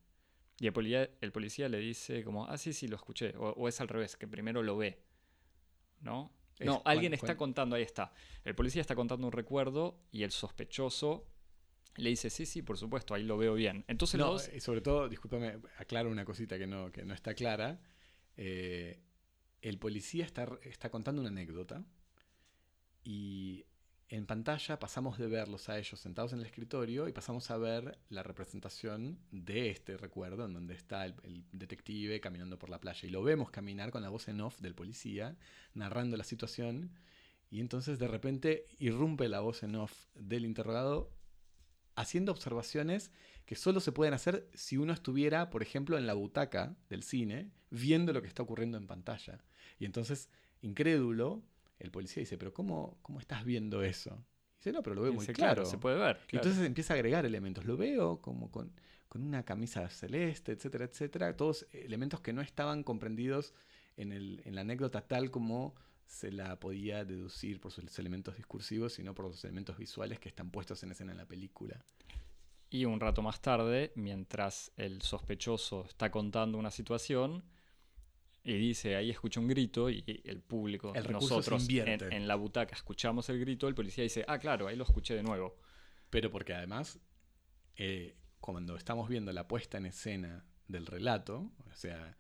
Y el policía, el policía le dice como, ah, sí, sí, lo escuché. O, o es al revés, que primero lo ve. ¿No? Es No, alguien está contando, ahí está. El policía está contando un recuerdo y el sospechoso le dice, sí, sí, por supuesto, ahí lo veo bien. Entonces No, los... sobre todo, discúlpame, aclaro una cosita que no, que no está clara. Eh, el policía está, está contando una anécdota y en pantalla pasamos de verlos a ellos sentados en el escritorio y pasamos a ver la representación de este recuerdo en donde está el, detective caminando por la playa y lo vemos caminar con la voz en off del policía narrando la situación y entonces de repente irrumpe la voz en off del interrogado haciendo observaciones que solo se pueden hacer si uno estuviera, por ejemplo, en la butaca del cine, viendo lo que está ocurriendo en pantalla. Y entonces, incrédulo, el policía dice, pero ¿cómo, cómo estás viendo eso? Y dice, no, pero lo veo y muy claro. Se puede ver. Y entonces empieza a agregar elementos. Lo veo como con, con una camisa celeste, etcétera, etcétera. Todos elementos que no estaban comprendidos en, el- en la anécdota tal como se la podía deducir por sus elementos discursivos, sino por los elementos visuales que están puestos en escena en la película. Y un rato más tarde, mientras el sospechoso está contando una situación y dice, ahí escucho un grito y el público, El nosotros en, en la butaca escuchamos el grito, el policía dice, ah, claro, ahí lo escuché de nuevo. Pero porque además, eh, cuando estamos viendo la puesta en escena del relato, o sea,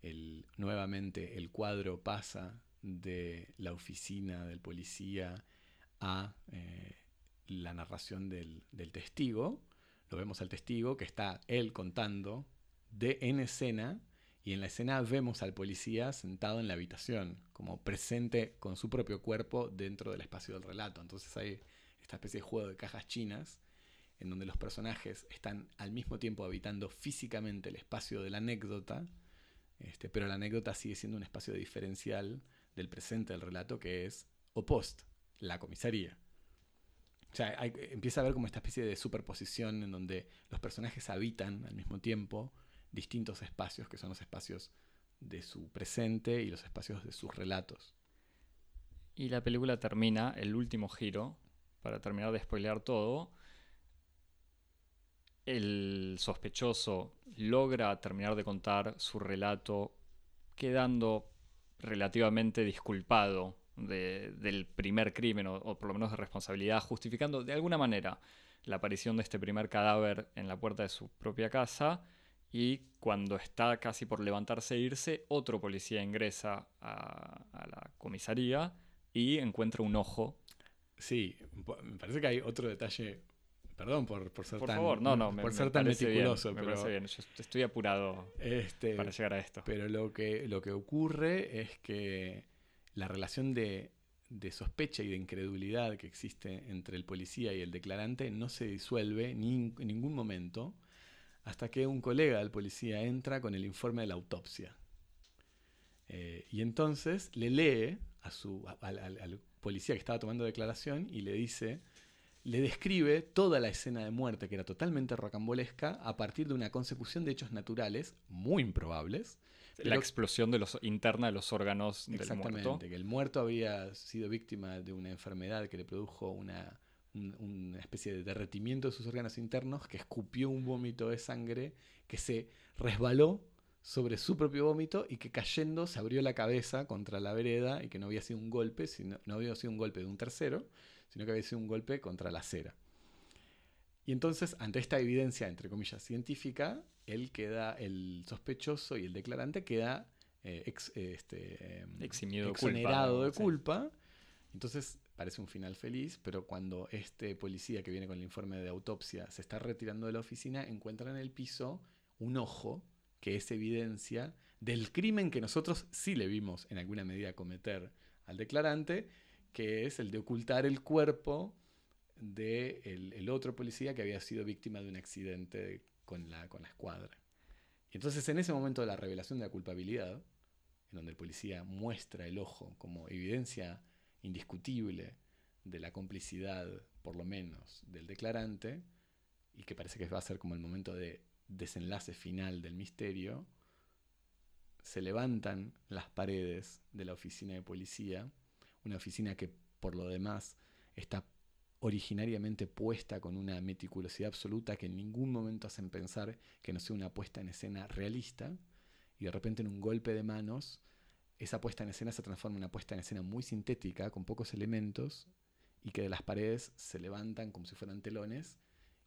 el, nuevamente el cuadro pasa de la oficina del policía a eh, la narración del, del testigo, lo vemos al testigo que está él contando de en escena y en la escena vemos al policía sentado en la habitación, como presente con su propio cuerpo dentro del espacio del relato. Entonces hay esta especie de juego de cajas chinas en donde los personajes están al mismo tiempo habitando físicamente el espacio de la anécdota, este, pero la anécdota sigue siendo un espacio diferencial del presente del relato que es o post, la comisaría. O sea, empieza a haber como esta especie de superposición en donde los personajes habitan al mismo tiempo distintos espacios que son los espacios de su presente y los espacios de sus relatos. Y la película termina, el último giro, para terminar de spoilear todo. El sospechoso logra terminar de contar su relato quedando relativamente disculpado de- del primer crimen o, o por lo menos de responsabilidad, justificando de alguna manera la aparición de este primer cadáver en la puerta de su propia casa y cuando está casi por levantarse e irse, otro policía ingresa a, a la comisaría y encuentra un ojo. Sí, me parece que hay otro detalle. Perdón por, por ser Por tan, favor, no, no, por me ser tan bien, meticuloso, me pero, parece bien. Yo estoy apurado este, para llegar a esto. pero lo que, lo que ocurre es que la relación de, de sospecha y de incredulidad que existe entre el policía y el declarante no se disuelve ni en ningún momento hasta que un colega del policía entra con el informe de la autopsia. Eh, y entonces le lee a su, a- al, policía que estaba tomando declaración y le dice, le describe toda la escena de muerte que era totalmente rocambolesca a partir de una consecución de hechos naturales muy improbables. la explosión de los, interna de los órganos del Exactamente, muerto. que el muerto había sido víctima de una enfermedad que le produjo una, un- una especie de derretimiento de sus órganos internos, que escupió un vómito de sangre que se resbaló sobre su propio vómito y que cayendo se abrió la cabeza contra la vereda y que no había sido un golpe, sino, no había sido un golpe de un tercero, sino que había sido un golpe contra la acera. Y entonces, ante esta evidencia, entre comillas, científica, él queda, el sospechoso y el declarante queda eh, ex- eh, este, em, Eximido exonerado culpa, de sí. culpa. Entonces parece un final feliz, pero cuando este policía que viene con el informe de autopsia se está retirando de la oficina, encuentra en el piso un ojo que es evidencia del crimen que nosotros sí le vimos en alguna medida cometer al declarante, que es el de ocultar el cuerpo del de otro policía que había sido víctima de un accidente con la, con la escuadra. Y entonces en ese momento de la revelación de la culpabilidad, en donde el policía muestra el ojo como evidencia indiscutible de la complicidad, por lo menos, del declarante, y que parece que va a ser como el momento de desenlace final del misterio, se levantan las paredes de la oficina de policía, una oficina que por lo demás está originariamente puesta con una meticulosidad absoluta que en ningún momento hacen pensar que no sea una puesta en escena realista, y de repente en un golpe de manos, esa puesta en escena se transforma en una puesta en escena muy sintética, con pocos elementos, y que de las paredes se levantan como si fueran telones,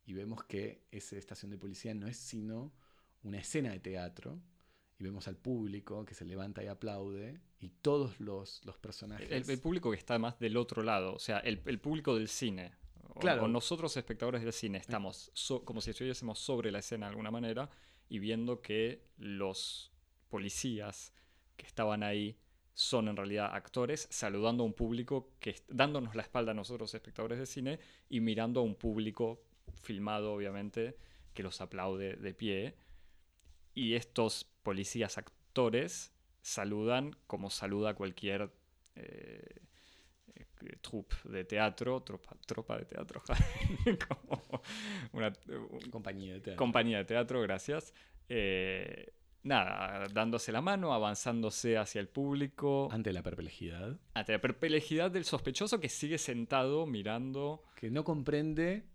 y vemos que esa estación de policía no es sino una escena de teatro, y vemos al público que se levanta y aplaude, y todos los, los personajes... El, el, público que está más del otro lado, o sea, el, el público del cine. Claro. O, nosotros, espectadores del cine, estamos so, como si estuviésemos sobre la escena de alguna manera y viendo que los policías que estaban ahí son en realidad actores, saludando a un público que dándonos la espalda a nosotros, espectadores de cine, y mirando a un público filmado, obviamente, que los aplaude de pie. Y estos policías actores saludan como saluda cualquier eh, eh, troupe de teatro, tropa, tropa de teatro, como una un, compañía de teatro. Compañía de teatro, gracias. Eh, nada, dándose la mano, avanzándose hacia el público. Ante la perplejidad. Ante la perplejidad del sospechoso que sigue sentado mirando. Que no comprende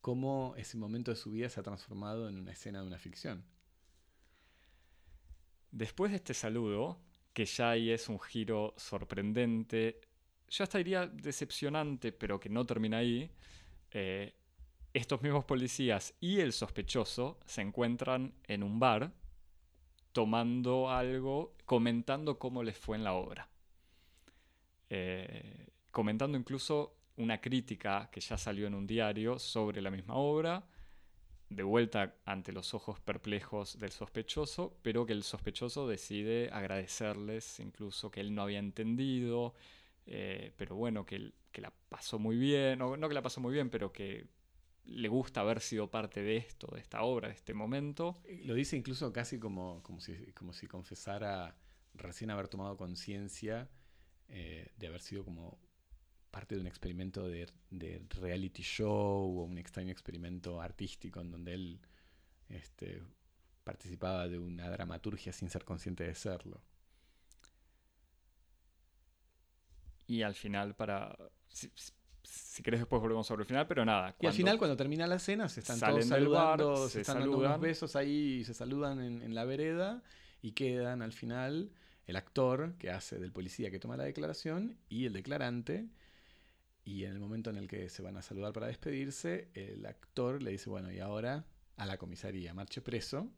cómo ese momento de su vida se ha transformado en una escena de una ficción. Después de este saludo, que ya ahí es un giro sorprendente, yo hasta diría decepcionante, pero que no termina ahí, eh, estos mismos policías y el sospechoso se encuentran en un bar tomando algo, comentando cómo les fue en la obra. Eh, comentando incluso una crítica que ya salió en un diario sobre la misma obra, de vuelta ante los ojos perplejos del sospechoso, pero que el sospechoso decide agradecerles incluso que él no había entendido, eh, pero bueno, que, que, la pasó muy bien, no que la pasó muy bien, pero que le gusta haber sido parte de esto, de esta obra, de este momento. Lo dice incluso casi como, como, si, como si confesara recién haber tomado conciencia eh, de haber sido como parte de un experimento de, de, reality show o un extraño experimento artístico en donde él este, participaba de una dramaturgia sin ser consciente de serlo. Y al final, para. Si, si querés después volvemos sobre el final, pero nada. Y al final, cuando termina la cena, se están todos saludando, bar, se, se, están saludan. dando unos besos ahí, se saludan en, en, la vereda y quedan al final el actor que hace del policía que toma la declaración y el declarante. Y en el momento en el que se van a saludar para despedirse, el actor le dice, bueno, y ahora a la comisaría, marche preso.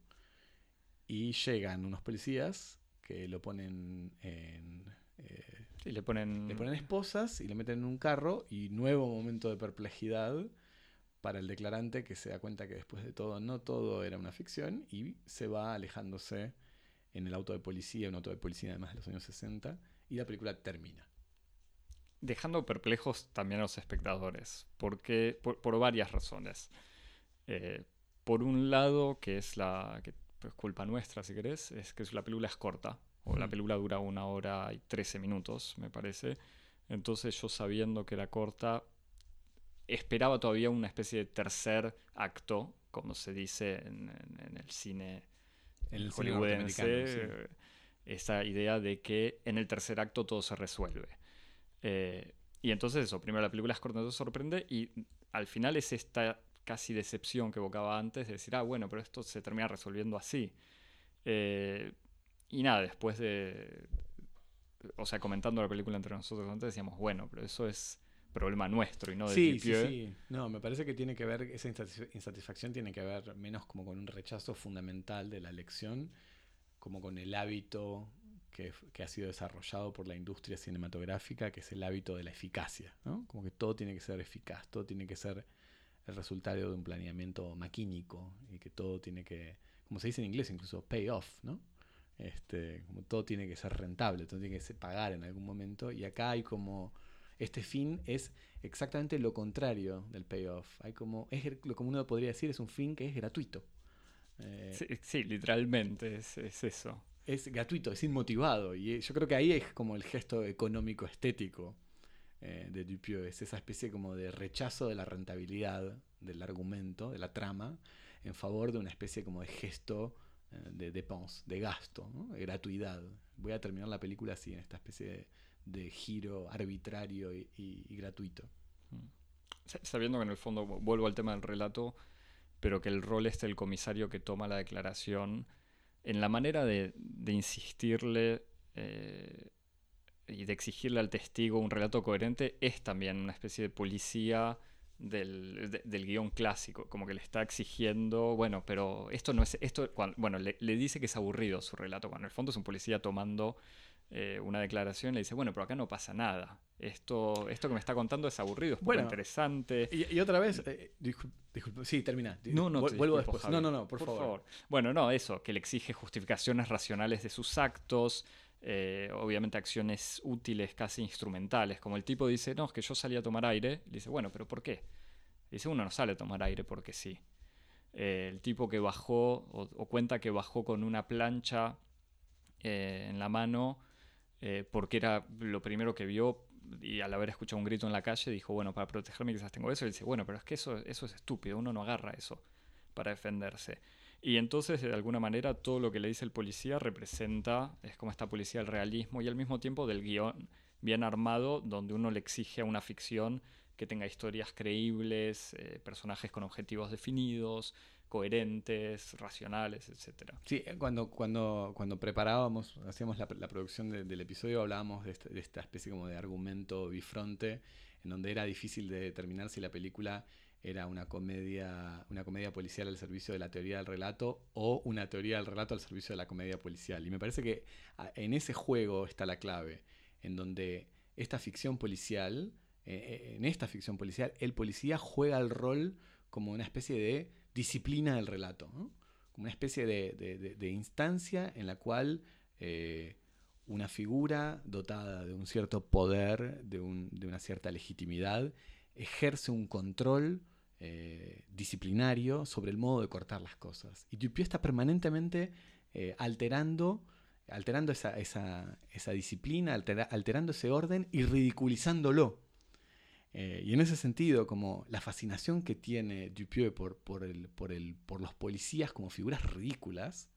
Y llegan unos policías que lo ponen en... Eh, y le ponen... le ponen esposas y le meten en un carro y nuevo momento de perplejidad para el declarante que se da cuenta que después de todo no todo era una ficción y se va alejándose en el auto de policía, un auto de policía además de los años 60 y la película termina. Dejando perplejos también a los espectadores, porque, por, por varias razones. Eh, por un lado, que es la que es culpa nuestra, si querés, es que la película es corta, o la película dura una hora y 13 minutos, me parece. Entonces yo sabiendo que era corta, esperaba todavía una especie de tercer acto, como se dice en, en, en el cine el hollywoodense, sí. esa idea de que en el tercer acto todo se resuelve. Eh, y entonces eso, primero la película es corta, te sorprende, y al final es esta casi decepción que evocaba antes, de decir, ah, bueno, pero esto se termina resolviendo así. Eh, y nada, después de. O sea, comentando la película entre nosotros antes, decíamos, bueno, pero eso es problema nuestro y no de sí, sí, sí. No, me parece que tiene que ver, esa insatisfacción tiene que ver menos como con un rechazo fundamental de la elección, como con el hábito que, que, ha sido desarrollado por la industria cinematográfica, que es el hábito de la eficacia, ¿no? Como que todo tiene que ser eficaz, todo tiene que ser el resultado de un planeamiento maquínico y que todo tiene que, como se dice en inglés incluso, pay off, ¿no? Este, como todo tiene que ser rentable, todo tiene que pagar en algún momento. Y acá hay como. Este fin es exactamente lo contrario del payoff. Hay como. Es, lo como uno podría decir, es un fin que es gratuito. Eh, sí, sí, literalmente es, es, eso. Es gratuito, es inmotivado. Y yo creo que ahí es como el gesto económico estético eh, de Dupieux. Es esa especie como de rechazo de la rentabilidad del argumento, de la trama, en favor de una especie como de gesto de de gasto, de gratuidad. Voy a terminar la película así, en esta especie de, giro arbitrario y, gratuito. sabiendo que en el fondo, vuelvo al tema del relato, pero que el rol es el comisario que toma la declaración, en la manera de, insistirle eh, y de exigirle al testigo un relato coherente, es también una especie de policía del, guion clásico, como que le está exigiendo, bueno, pero esto no es, esto, bueno, le, dice que es aburrido su relato, cuando en el fondo es un policía tomando eh, una declaración, le dice, bueno, pero acá no pasa nada, esto, esto que me está contando es aburrido, es bueno, interesante. Y, otra vez, eh, disculpe, sí, termina. No, no, vuelvo después. No, no, no, por, favor. Bueno, no, eso, que le exige justificaciones racionales de sus actos, eh, obviamente acciones útiles, casi instrumentales, como el tipo dice, no, es que yo salí a tomar aire, dice, bueno, pero ¿por qué? dice, uno no sale a tomar aire porque sí. Eh, el tipo que bajó, o, cuenta que bajó con una plancha en la mano, porque era lo primero que vio y al haber escuchado un grito en la calle dijo, bueno, para protegerme quizás tengo eso. Y dice, bueno, pero es que eso, eso es estúpido, uno no agarra eso para defenderse. Y entonces, de alguna manera, todo lo que le dice el policía representa, es como esta policía del realismo y al mismo tiempo del guion bien armado, donde uno le exige a una ficción que tenga historias creíbles, eh, personajes con objetivos definidos, coherentes, racionales, etc. Sí, eh, cuando, cuando, cuando preparábamos, hacíamos la, producción del episodio, hablábamos este, de, esta especie como de argumento bifronte, en donde era difícil de determinar si la película era una comedia, una comedia policial al servicio de la teoría del relato o una teoría del relato al servicio de la comedia policial. Y me parece que en ese juego está la clave, en donde esta ficción policial, eh, eh, en esta ficción policial, el policía juega el rol como una especie de disciplina del relato, como una especie de, instancia en la cual eh, una figura dotada de un cierto poder, de, una cierta legitimidad, ejerce un control eh, disciplinario sobre el modo de cortar las cosas. Y Dupieux está permanentemente eh, alterando, alterando esa, disciplina, alterando ese orden y ridiculizándolo. Eh, y en ese sentido, como la fascinación que tiene Dupieux por, por, los policías como figuras ridículas,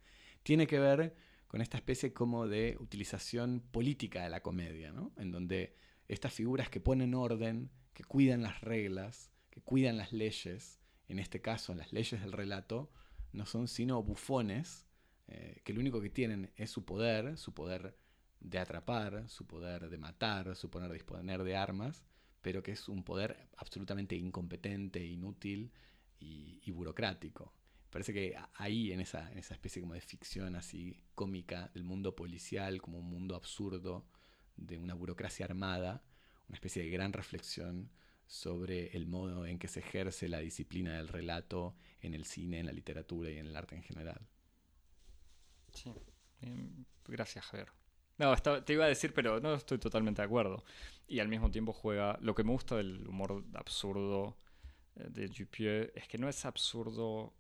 tiene que ver con esta especie como de utilización política de la comedia, ¿no? en donde estas figuras que ponen orden, que cuidan las reglas, cuidan las leyes, en este caso las leyes del relato, no son sino bufones, eh, que lo único que tienen es su poder, su poder de atrapar, su poder de matar, su poder de disponer de armas, pero que es un poder absolutamente incompetente, inútil y, burocrático. Parece que ahí, en esa, esa especie como de ficción así cómica del mundo policial, como un mundo absurdo de una burocracia armada, una especie de gran reflexión sobre el modo en que se ejerce la disciplina del relato en el cine, en la literatura y en el arte en general. Sí, gracias Javier. No, te iba a decir, pero no estoy totalmente de acuerdo. Y al mismo tiempo juega. Lo que me gusta del humor absurdo eh, de Dupieux es que no es absurdo.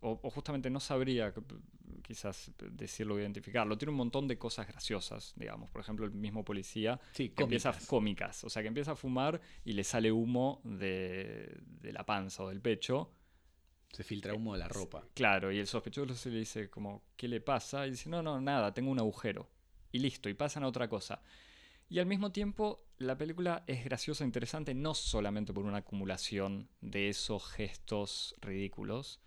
O, justamente no sabría quizás decirlo o identificarlo. Tiene un montón de cosas graciosas, digamos. Por ejemplo, el mismo policía que empieza cómicas. O sea, que empieza a fumar y le sale humo de, de la panza o del pecho. Se filtra humo de la ropa. Claro, y el sospechoso le dice como, ¿qué le pasa? Y dice, no, no, nada, tengo un agujero y listo, y pasan a otra cosa. Y al mismo tiempo, la película es graciosa e interesante no solamente por una acumulación de esos gestos ridículos,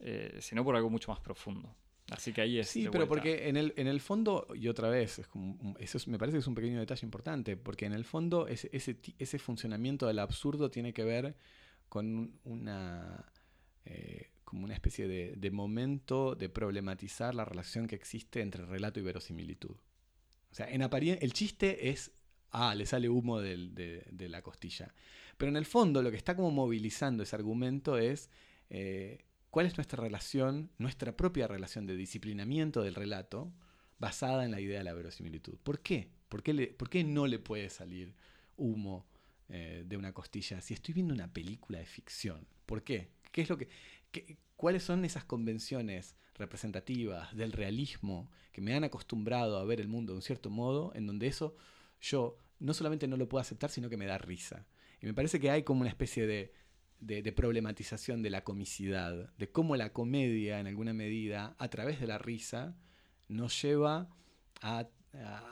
eh, sino por algo mucho más profundo. Así que ahí es. Sí, pero porque en el, en el fondo, y otra vez, es como, eso me parece que es un pequeño detalle importante, porque en el fondo ese, ese, ese funcionamiento del absurdo tiene que ver con una. Eh, como una especie de, de momento de problematizar la relación que existe entre relato y verosimilitud. O sea, en apariencia, el chiste es, ah, le sale humo de, la costilla. Pero en el fondo lo que está como movilizando ese argumento es eh, cuál es nuestra relación, nuestra propia relación de disciplinamiento del relato basada en la idea de la verosimilitud. ¿Por qué? ¿Por qué, no le puede salir humo eh, de una costilla si estoy viendo una película de ficción? ¿Por qué? ¿Qué es lo que, ¿Cuáles son esas convenciones representativas del realismo que me han acostumbrado a ver el mundo de un cierto modo, en donde eso yo no solamente no lo puedo aceptar, sino que me da risa. Y me parece que hay como una especie de, problematización de la comicidad, de cómo la comedia, en alguna medida, a través de la risa, nos lleva a,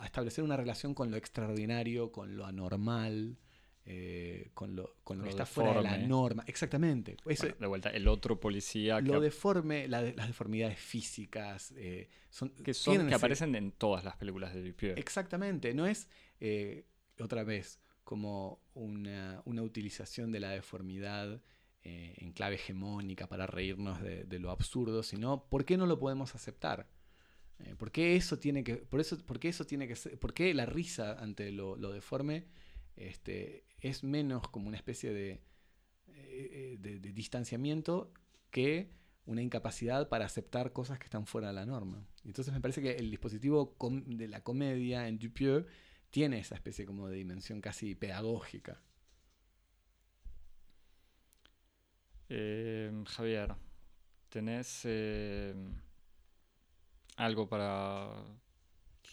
establecer una relación con lo extraordinario, con lo anormal, eh, con lo, con lo, que está fuera de la norma. Exactamente. de vuelta, el otro policía. Lo deforme, las deformidades físicas. Eh, son, que son que aparecen en todas las películas de Dupieux. Exactamente. No es, eh, otra vez, como una, una, utilización de la deformidad en clave hegemónica para reírnos de, de, lo absurdo, sino ¿por qué no lo podemos aceptar? ¿Por qué eso tiene que, por eso, por eso tiene que ser, por qué la risa ante lo, deforme este, es menos como una especie de, eh, de, distanciamiento que una incapacidad para aceptar cosas que están fuera de la norma. Entonces me parece que el dispositivo de la comedia en Dupieux tiene esa especie como de dimensión casi pedagógica. Eh, Javier, ¿tenés eh, algo para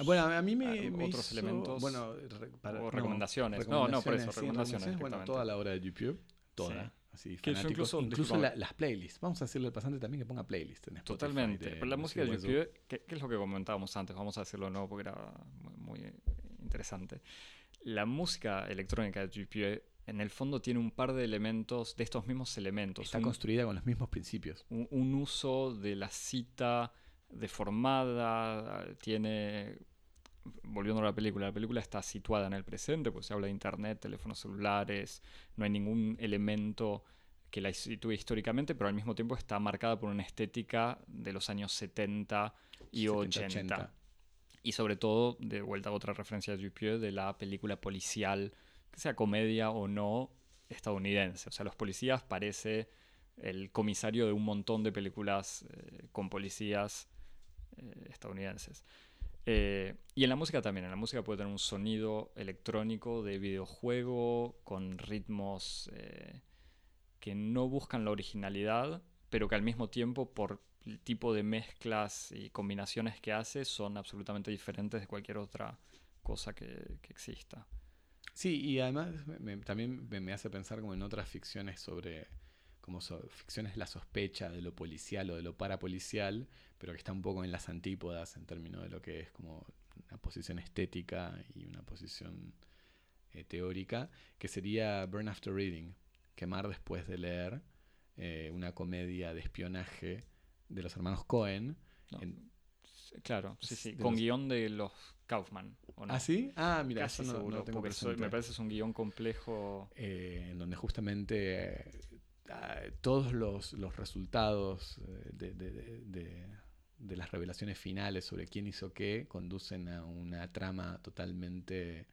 bueno, a mí me, otros elementos bueno, o recomendaciones. No, no, por eso, recomendaciones. bueno, toda la obra de Dupieux, toda. Así, incluso, incluso las playlists. Vamos a decirle al pasante también que ponga playlists en Totalmente. Pero la música de Dupieux, ¿qué, es lo que comentábamos antes? Vamos a decirlo de nuevo porque era muy, interesante. La música electrónica de Dupieux en el fondo tiene un par de elementos, de estos mismos elementos. Está construida con los mismos principios. un, uso de la cita deformada, tiene volviendo a la película, la película está situada en el presente, pues se habla de internet, teléfonos celulares, no hay ningún elemento que la sitúe históricamente, pero al mismo tiempo está marcada por una estética de los años 70 y 80. Y sobre todo, de vuelta a otra referencia de Dupieux, de la película policial, que sea comedia o no, estadounidense. O sea, los policías parece el comisario de un montón de películas eh, con policías eh, estadounidenses. Eh, y en la música también, en la música puede tener un sonido electrónico de videojuego con ritmos que no buscan la originalidad, pero que al mismo tiempo por el tipo de mezclas y combinaciones que hace son absolutamente diferentes de cualquier otra cosa que, exista. Sí, y además también me hace pensar como en otras ficciones sobre como ficciones la sospecha de lo policial o de lo parapolicial, pero que está un poco en las antípodas en términos de lo que es como una posición estética y una posición eh, teórica, que sería Burn After Reading, quemar después de leer, eh, una comedia de espionaje de los hermanos Cohen. claro, sí, sí, con guion de los Kaufman. ¿Ah, sí? Ah, mira, Casi eso no, tengo me parece que es un guion complejo. Eh, en donde justamente todos los, resultados eh, de, las revelaciones finales sobre quién hizo qué conducen a una trama totalmente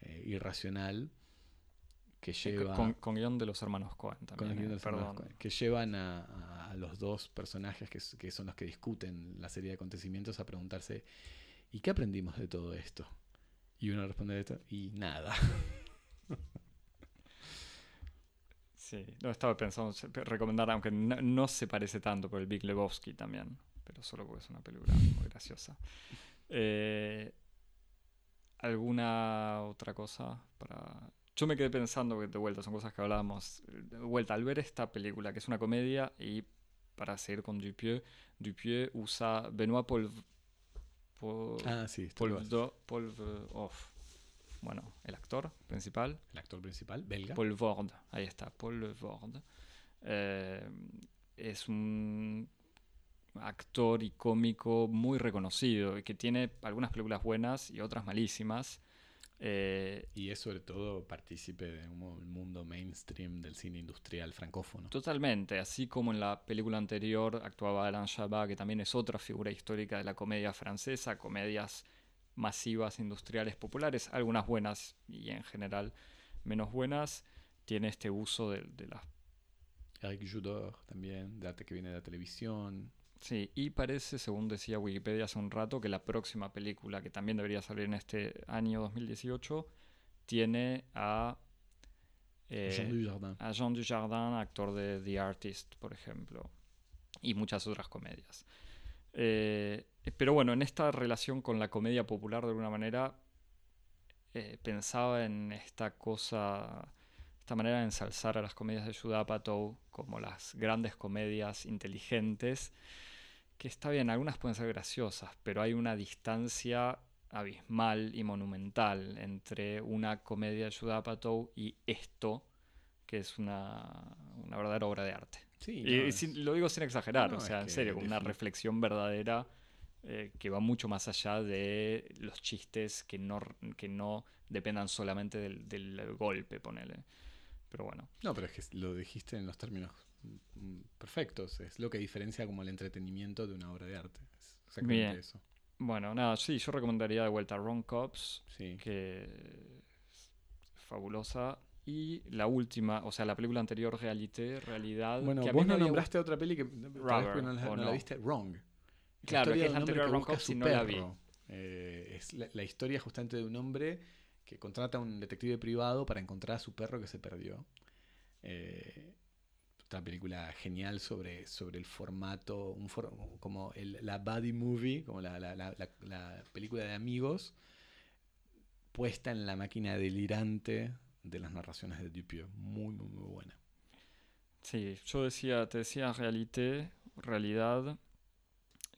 eh, irracional que lleva... Con, guion de los hermanos Cohen también. Eh, que llevan a, los dos personajes que, que son los que discuten la serie de acontecimientos a preguntarse, ¿y qué aprendimos de todo esto? Y uno responde de esto, y nada. Sí, no estaba pensando recomendar, aunque no, se parece tanto por el Big Lebowski también, pero solo porque es una película muy graciosa. Eh, ¿Alguna otra cosa para...? Yo me quedé pensando que de vuelta son cosas que hablábamos. De vuelta, al ver esta película, que es una comedia, y para seguir con Dupieux, Dupieux usa Benoît Paul... Paul ah, sí, Paul, Paul, bueno, el actor principal. El actor principal, belga. Paul Vord, ahí está, Paul Vord. Eh, es un actor y cómico muy reconocido y que tiene algunas películas buenas y otras malísimas. Eh, y es sobre todo partícipe de un mundo mainstream del cine industrial francófono. Totalmente, así como en la película anterior actuaba Alain Chabat, que también es otra figura histórica de la comedia francesa, comedias masivas industriales populares, algunas buenas y en general menos buenas, tiene este uso de, las... Eric Judor también, de que viene de la televisión. Sí, y parece, según decía Wikipedia hace un rato, que la próxima película, que también debería salir en este año 2018, tiene a... Eh, Jean Dujardin. A Jean Dujardin, actor de The Artist, por ejemplo, y muchas otras comedias. Eh, pero bueno, en esta relación con la comedia popular, de alguna manera, eh, pensaba en esta cosa, esta manera de ensalzar a las comedias de Judd como las grandes comedias inteligentes, que está bien, algunas pueden ser graciosas, pero hay una distancia abismal y monumental entre una comedia de Judd Apatow y esto, que es una, una verdadera obra de arte. Sí, y, no, y es- sin- lo digo sin exagerar, No, o sea, en serio, con una reflexión verdadera eh, que va mucho más allá de los chistes que no, que no dependan solamente del, del golpe, ponele. Pero bueno, No, pero es que lo dijiste en los términos perfectos. Es lo que diferencia como el entretenimiento de una obra de arte. Es exactamente Bien. eso. bueno, nada, sí, yo recomendaría de vuelta Ron Cops, Sí. que es fabulosa. Y la última, o sea, la película anterior, Reality, Realidad. Bueno, que a vos no había nombraste otra peli que porque no, la, ¿o no la viste, Wrong. Claro, historia que es la anterior a busca Cops y no la vi. Eh, es la, la historia justamente de un hombre que contrata a un detective privado para encontrar a su perro que se perdió. Eh, otra película genial sobre, sobre el formato, un for- como la buddy movie, como la, la- la- la- la película de amigos, puesta en la máquina delirante de las narraciones de Dupieux. Muy, muy, muy buena. Sí, yo decía, te decía reality, realidad,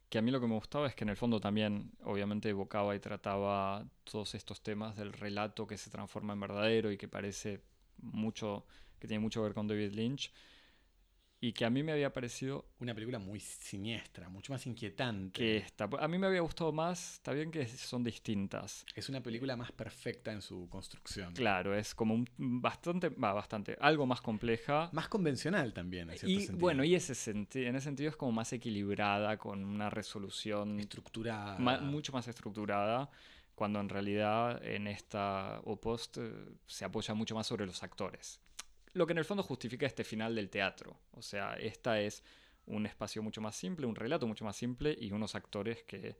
que a mí lo que me gustaba es que en el fondo también, obviamente, evocaba y trataba todos estos temas del relato que se transforma en verdadero y que parece mucho, que tiene mucho que ver con David Lynch, y que a mí me había parecido Una película muy siniestra, mucho más inquietante. que esta, a mí me había gustado más, está bien que son distintas. Es una película más perfecta en su construcción. Claro, es como un bastante, va, bastante, algo más compleja. Más convencional también, en cierto Y sentido. bueno, y ese senti- en ese sentido es como más equilibrada, con una resolución estructurada. ma- mucho más estructurada, cuando en realidad en esta Opost eh, se apoya mucho más sobre los actores. Lo que en el fondo justifica este final del teatro. O sea, esta es un espacio mucho más simple, un relato mucho más simple y unos actores que,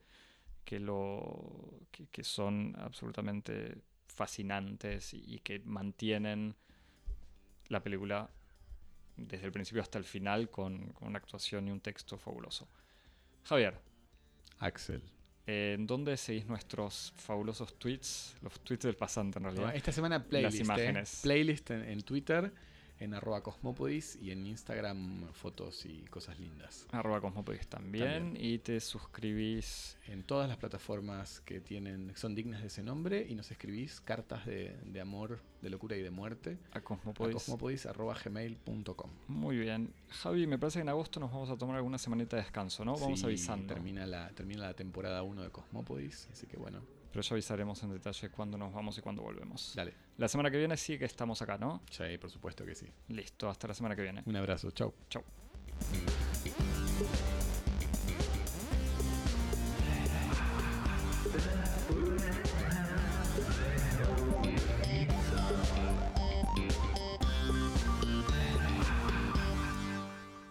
que, lo, que, son absolutamente fascinantes y, que mantienen la película desde el principio hasta el final con una actuación y un texto fabuloso. Javier, Axel. Eh, ¿en dónde seguís nuestros fabulosos tweets? Los tweets del pasante en realidad. Esta semana playlist. ¿eh? imágenes. Playlist en, en Twitter, en arroba cosmopodis y en Instagram fotos y cosas lindas. Arroba Cosmopodis también, También. Y te suscribís En todas las plataformas que tienen son dignas de ese nombre y nos escribís cartas de, de amor, de locura y de muerte a a Cosmopodis. cosmopodis.gmail.com. Muy bien. Javi, me parece que en agosto nos vamos a tomar alguna semanita de descanso, ¿no? Vamos Sí, avisando. Termina la, termina la temporada 1 de Cosmopodis, así que bueno, Pero ya avisaremos en detalle cuándo nos vamos y cuándo volvemos. dale. La semana que viene sí que estamos acá, ¿no? Sí, por supuesto que sí. Listo, hasta la semana que viene. Un abrazo, chau. Chau.